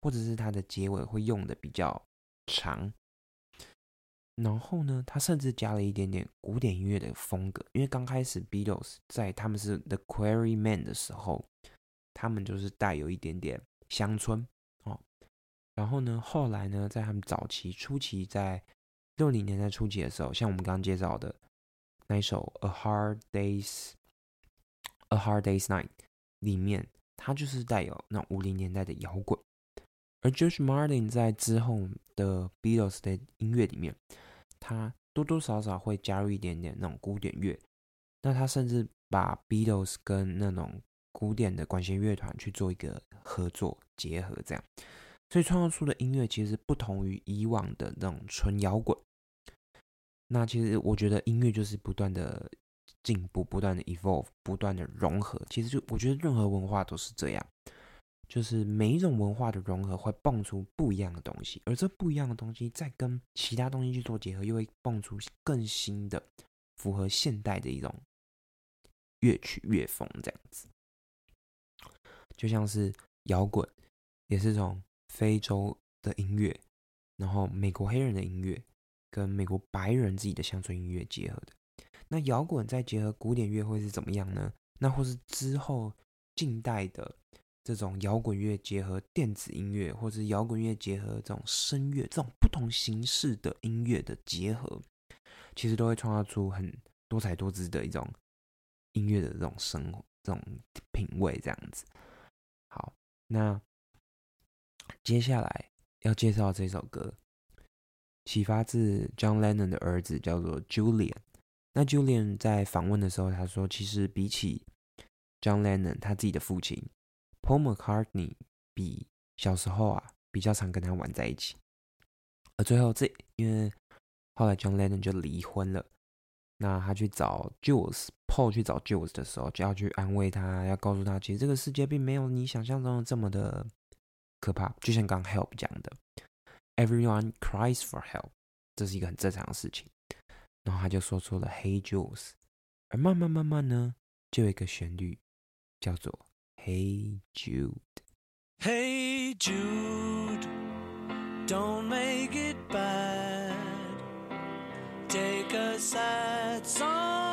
或者是他的结尾会用的比较长。然后呢，他甚至加了一点点古典音乐的风格，因为刚开始 Beatles 在他们是 The Quarrymen 的时候，他们就是带有一点点乡村哦。然后呢，后来呢，在他们早期初期，在六零年代初期的时候，像我们刚刚介绍的那一首《A Hard Day's A Hard Day's Night》里面，它就是带有那五零年代的摇滚。而 George Martin 在之后的 Beatles 的音乐里面，他多多少少会加入一点点那种古典乐，那他甚至把 Beatles 跟那种古典的管弦乐团去做一个合作结合，这样，所以创造出的音乐其实不同于以往的那种纯摇滚。那其实我觉得音乐就是不断的进步，不断的 evolve，不断的融合。其实就我觉得任何文化都是这样，就是每一种文化的融合会蹦出不一样的东西，而这不一样的东西再跟其他东西去做结合，又会蹦出更新的、符合现代的一种乐曲乐风这样子。就像是摇滚，也是从非洲的音乐，然后美国黑人的音乐。跟美国白人自己的乡村音乐结合的，那摇滚再结合古典乐会是怎么样呢？那或是之后近代的这种摇滚乐结合电子音乐，或是摇滚乐结合这种声乐，这种不同形式的音乐的结合，其实都会创造出很多彩多姿的一种音乐的这种生活、这种品味这样子。好，那接下来要介绍这首歌。启发自 John Lennon 的儿子叫做 Julian。那 Julian 在访问的时候，他说，其实比起 John Lennon 他自己的父亲 Paul McCartney，比小时候啊比较常跟他玩在一起。而最后这因为后来 John Lennon 就离婚了，那他去找 Jules，Paul 去找 Jules 的时候，就要去安慰他，要告诉他，其实这个世界并没有你想象中的这么的可怕。就像刚 Help 讲的。Everyone cries for help，这是一个很正常的事情。然后他就说出了 Hey Jules，而慢慢慢慢呢，就有一个旋律叫做 Hey Jude。 Hey Jude, don't make it bad. Take a sad song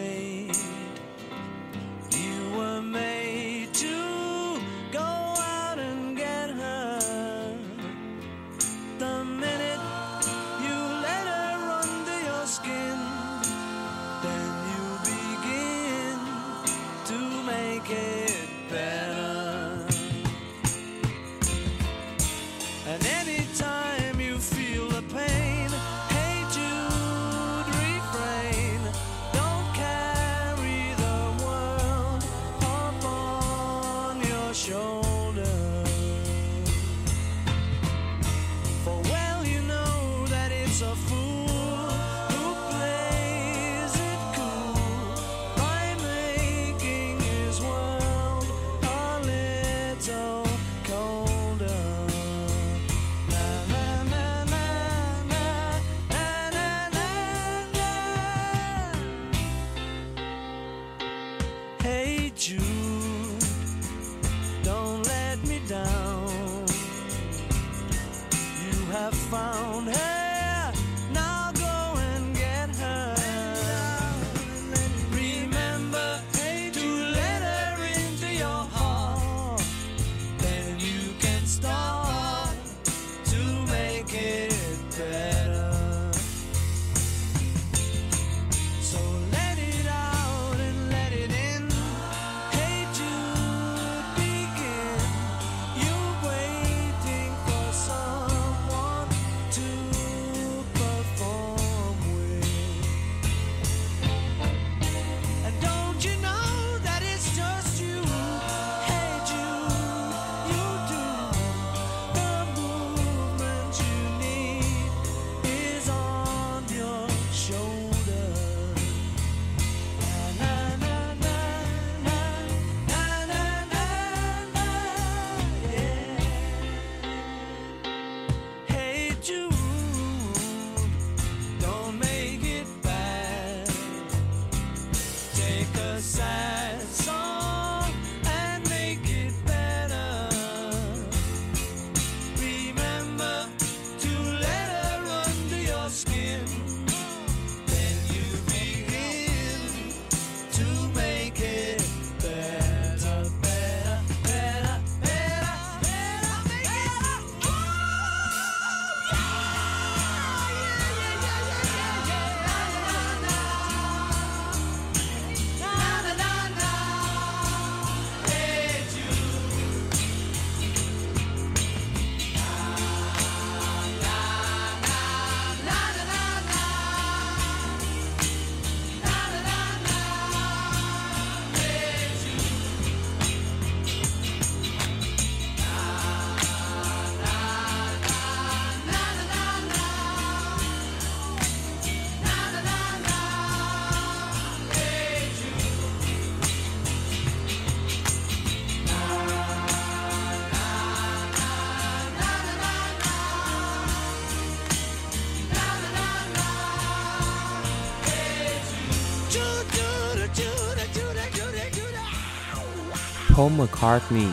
Paul McCartney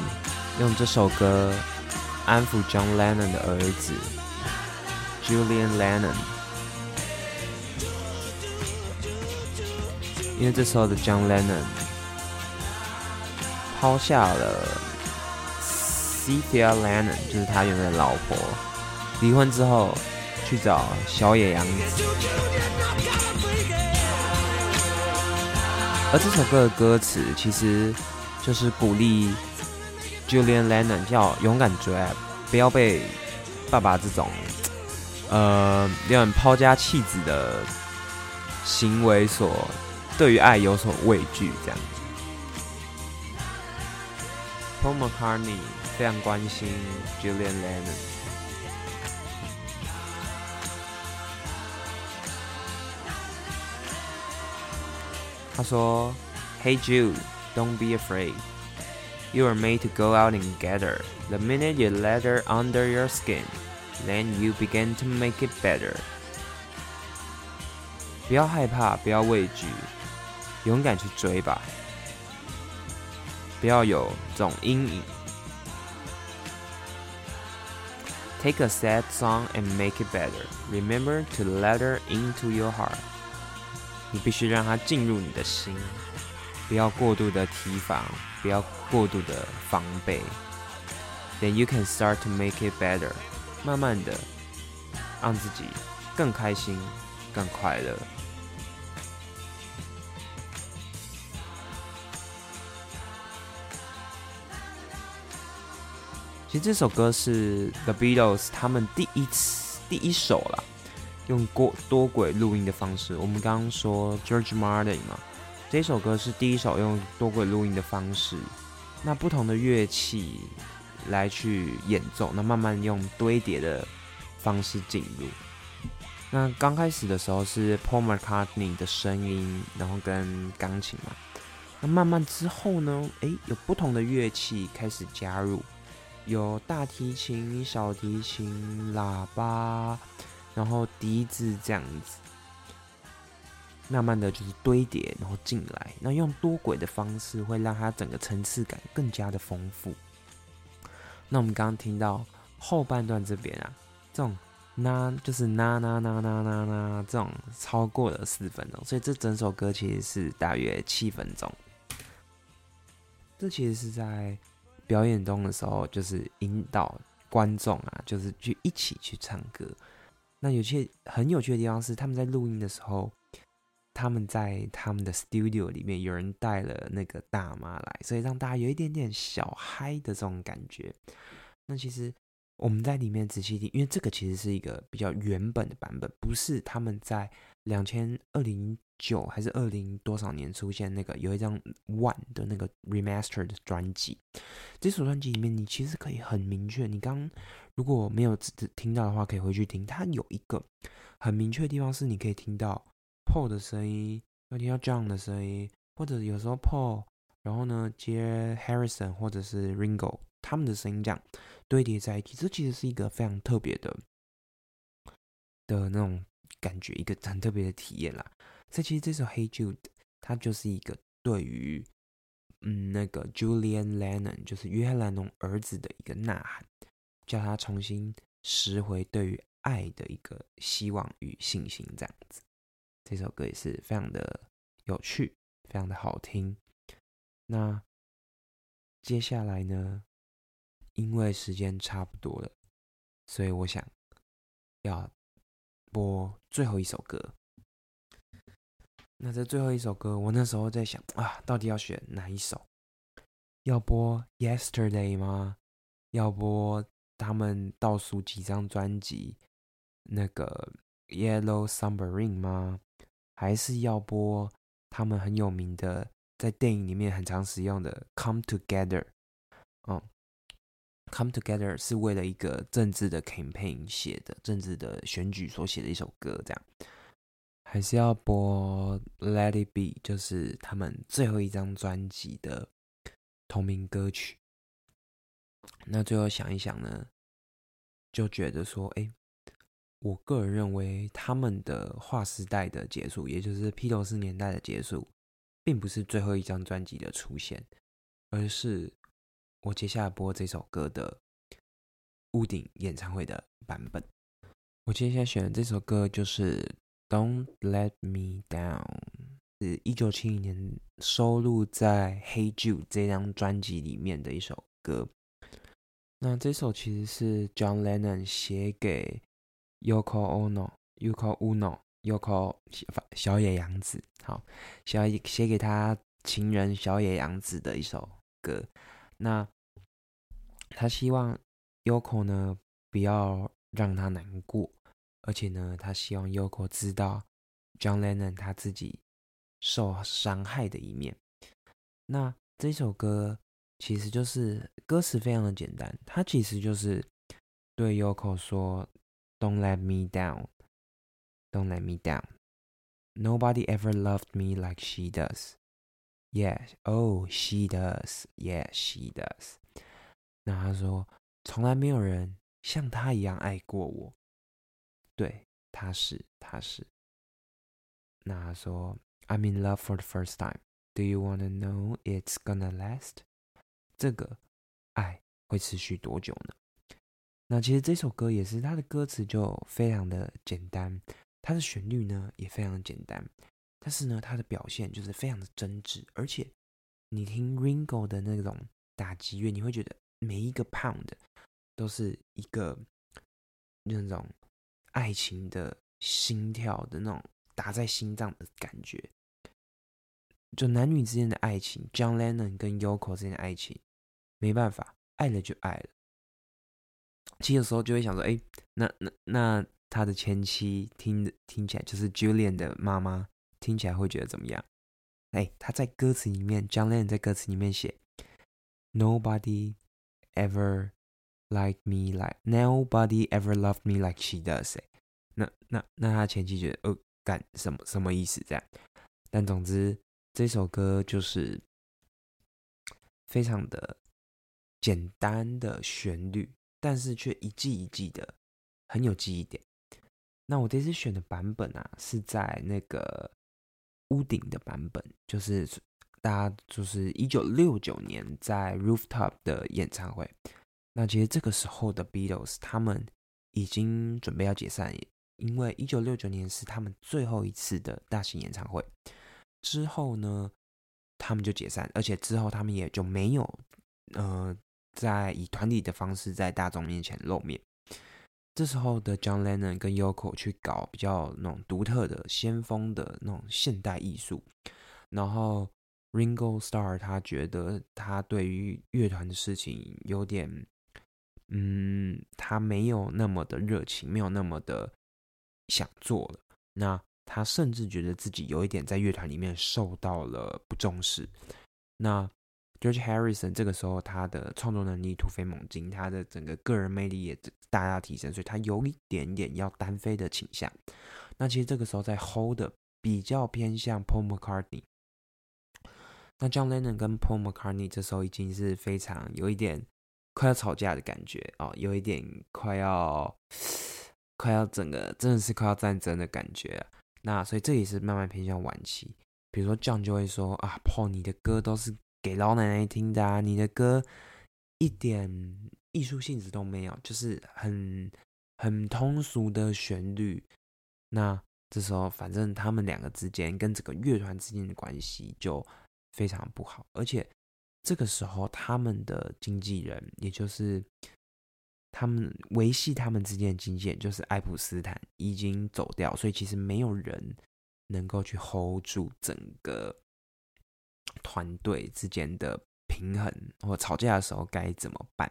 用这首歌安抚 John Lennon 的儿子 Julian Lennon，因为这时候的 John Lennon 抛下了 Cynthia Lennon，就是他原来的老婆，离婚之后去找小野洋子。而这首歌的歌词其实就是鼓励 Julian Lennon 要勇敢追爱，不要被爸爸这种呃有点抛家弃子的行为所对于爱有所畏惧这样子。Paul McCartney 非常关心 Julian Lennon。他说：“Hey Jude, don't be afraid. You are made to go out and get her. The minute you let her under your skin, then you begin to make it better. 不要害怕，不要畏惧，勇敢去追吧。不要有这种阴影。Take a sad song and make it better. Remember to let her into your heart. 你必须让它进入你的心，不 不要过度的提防，不要过度的防备。Then you can start to make it better，慢慢的让自己更开心、更快乐。其实这首歌是 The Beatles 他们第一次第一首啦。用过多轨录音的方式，我们刚刚说 George Martin 嘛，这首歌是第一首用多轨录音的方式，那不同的乐器来去演奏，那慢慢用堆叠的方式进入。那刚开始的时候是 Paul McCartney 的声音，然后跟钢琴嘛，那慢慢之后呢，诶，有不同的乐器开始加入，有大提琴、小提琴、喇叭。然后笛子这样子，慢慢的就是堆叠，然后进来。那用多轨的方式，会让它整个层次感更加的丰富。那我们刚刚听到后半段这边啊，这种啦就是啦啦啦啦啦啦，这种超过了四分钟，所以这整首歌其实是大约七分钟。这其实是在表演中的时候，就是引导观众啊，就是去一起去唱歌。那有些很有趣的地方是，他们在录音的时候，他们在他们的 studio 里面，有人带了那个大妈来，所以让大家有一点点小嗨的这种感觉。那其实我们在里面仔细听，因为这个其实是一个比较原本的版本，不是他们在两千二零九还是二零多少年出现那个有一张 One 的那个 remaster 的专辑。这首专辑里面，你其实可以很明确，你刚。如果没有只听到的话，可以回去听。它有一个很明确的地方，是你可以听到 Paul 的声音，要听到 John 的声音，或者有时候 Paul，然后呢接 Harrison 或者是 Ringo 他们的声音这样堆叠在一起。这其实是一个非常特别的的那种感觉，一个很特别的体验啦。所以其实这首 Hey Jude 它就是一个对于嗯那个 Julian Lennon 就是约翰·兰农儿子的一个呐喊。叫他重新拾回对于爱的一个希望与信心，这样子。这首歌也是非常的有趣，非常的好听。那接下来呢？因为时间差不多了，所以我想要播最后一首歌。那这最后一首歌，我那时候在想啊，到底要选哪一首？要播《Yesterday》吗？要播？他们倒数几张专辑，那个《Yellow Submarine》吗？还是要播他们很有名的，在电影里面很常使用的《Come Together》？嗯，《Come Together》是为了一个政治的 campaign 写的，政治的选举所写的一首歌，这样。还是要播《Let It Be》，就是他们最后一张专辑的同名歌曲。那最后想一想呢，就觉得说，哎，我个人认为他们的划时代的结束，也就是披头士年代的结束，并不是最后一张专辑的出现，而是我接下来播这首歌的屋顶演唱会的版本。我接下来选的这首歌就是《Don't Let Me Down》，是一九七零年收录在《Hey Jude》这张专辑里面的一首歌。那这首其实是 John Lennon 写给 Yoko Ono、Yoko Ono、Yoko 小野洋子，好，小野写给他情人小野洋子的一首歌。那他希望 Yoko 呢不要让他难过，而且呢，他希望 Yoko 知道 John Lennon 他自己受伤害的一面。那这首歌。其实就是歌词非常的简单，它其实就是对 Yoko 说 ：“Don't let me down, don't let me down. Nobody ever loved me like she does. Yeah, oh, she does. Yeah, she does.” 那他说：“从来没有人像她一样爱过我。”对，他是，他是。那他说：“I'm in love for the first time. Do you wanna know it's gonna last?” 这个爱会持续多久呢？ 那其实这首歌也是它的歌词就非常的简单，它的旋律呢也非常的简单，但是呢它的表现就是非常的真挚，而且你听 Ringo 的那种打击乐，你会觉得每一个 pound 都是一个那种爱情的心跳的那种打在心脏的感觉，就男女之间的爱情，John Lennon 跟 Yoko 之间的爱情。没办法，爱了就爱了。其实有时候就会想说，哎，那那那他的前妻听听起来就是 Julian 的妈妈，听起来会觉得怎么样？哎，他在歌词里面，Julian 在歌词里面写，Nobody ever like me like Nobody ever loved me like she does。那那那他前妻觉得，哦，干什么什么意思？这样？但总之，这首歌就是非常的。简单的旋律，但是却一季一季的很有记忆点。那我这次选的版本啊，是在那个屋顶的版本，就是大家就是一九六九年在 Rooftop 的演唱会。那其实这个时候的 Beatles 他们已经准备要解散，因为一九六九年是他们最后一次的大型演唱会。之后呢，他们就解散，而且之后他们也就没有呃。在以团体的方式在大众面前露面，这时候的 John Lennon 跟 Yoko 去搞比较那种独特的、先锋的那种现代艺术，然后 Ringo Starr 他觉得他对于乐团的事情有点，嗯，他没有那么的热情，没有那么的想做了。那他甚至觉得自己有一点在乐团里面受到了不重视。那 George Harrison 这个时候他的创作能力突飞猛进，他的整个个人魅力也大大提升，所以他有一点点要单飞的倾向。那其实这个时候在 Hold 比较偏向 Paul McCartney。那 John Lennon 跟 Paul McCartney 这时候已经是非常有一点快要吵架的感觉哦，有一点快要快要整个真的是快要战争的感觉。那所以这也是慢慢偏向晚期。比如说 John 就会说啊，Paul 你的歌都是。给老奶奶听的啊！你的歌一点艺术性质都没有，就是很很通俗的旋律。那这时候，反正他们两个之间跟整个乐团之间的关系就非常不好。而且这个时候，他们的经纪人，也就是他们维系他们之间的经纪人，就是爱普斯坦已经走掉，所以其实没有人能够去 hold 住整个。团队之间的平衡，或吵架的时候该怎么办？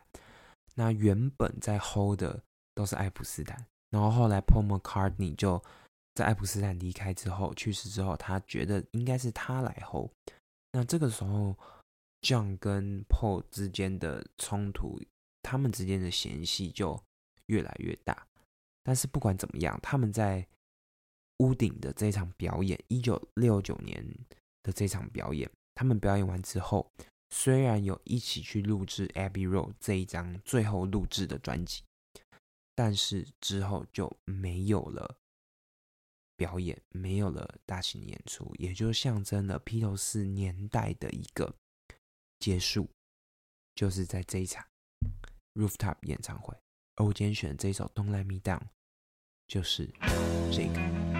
那原本在 hold 的都是爱普斯坦，然后后来 Paul McCartney 就在爱普斯坦离开之后去世之后，他觉得应该是他来 hold。那这个时候，John 跟 Paul 之间的冲突，他们之间的嫌隙就越来越大。但是不管怎么样，他们在屋顶的这场表演，一九六九年的这场表演。他们表演完之后，虽然有一起去录制《Abbey Road》这一张最后录制的专辑，但是之后就没有了表演，没有了大型演出，也就象征了披头士年代的一个结束。就是在这一场 rooftop 演唱会，而我今天选的这一首《Don't Let Me Down》就是这个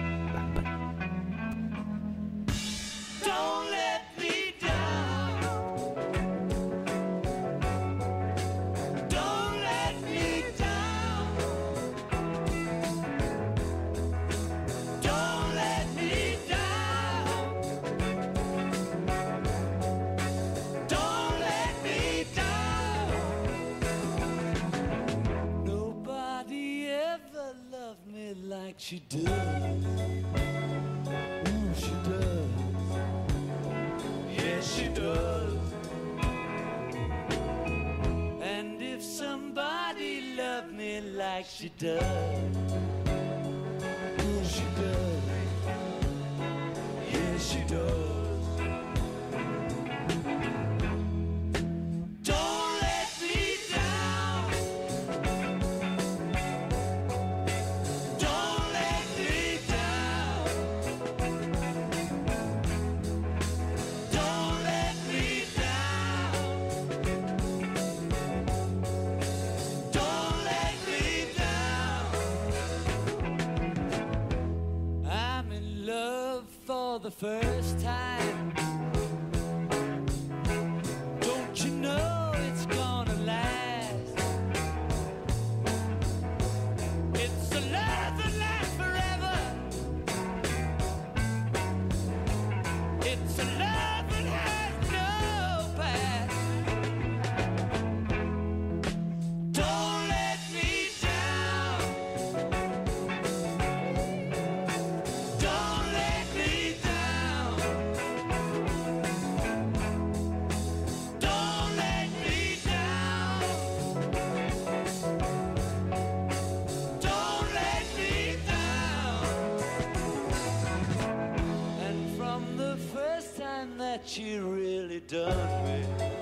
done me,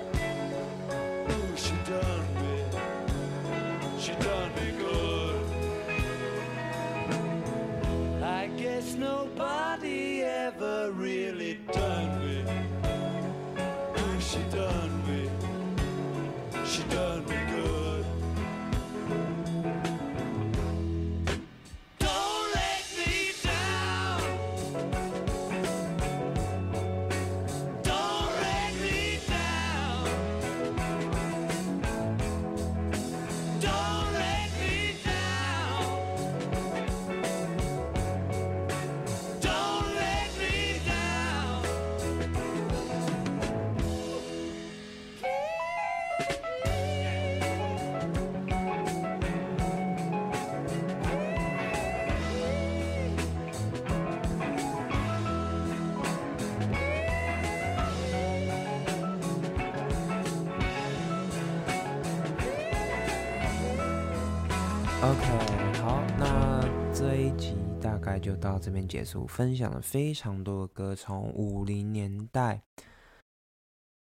这边结束，分享了非常多的歌，从五零年代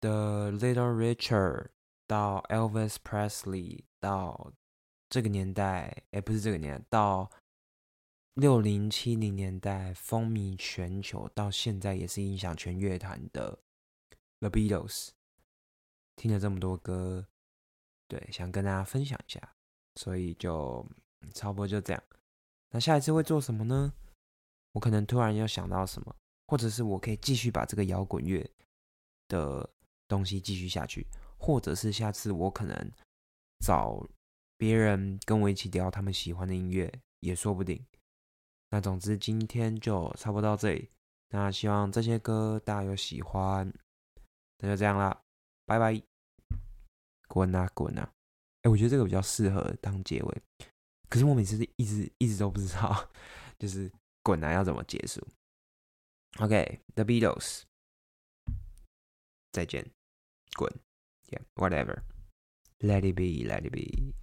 的 Little Richard 到 Elvis Presley，到这个年代，哎，不是这个年代，到六零七零年代风靡全球，到现在也是影响全乐坛的 The Beatles。听了这么多歌，对，想跟大家分享一下。所以就差不多就这样。那下一次会做什么呢？我可能突然又想到什么，或者是我可以继续把这个摇滚乐的东西继续下去，或者是下次我可能找别人跟我一起聊他们喜欢的音乐，也说不定。那总之今天就差不多到这里。那希望这些歌大家有喜欢，那就这样啦，拜拜，滚啊滚啊！哎、我觉得这个比较适合当结尾，可是我每次是一直一直都不知道，就是滚啊要怎么结束。OK，The、Beatles，再见，滚，Yeah，whatever，Let it be，Let it be。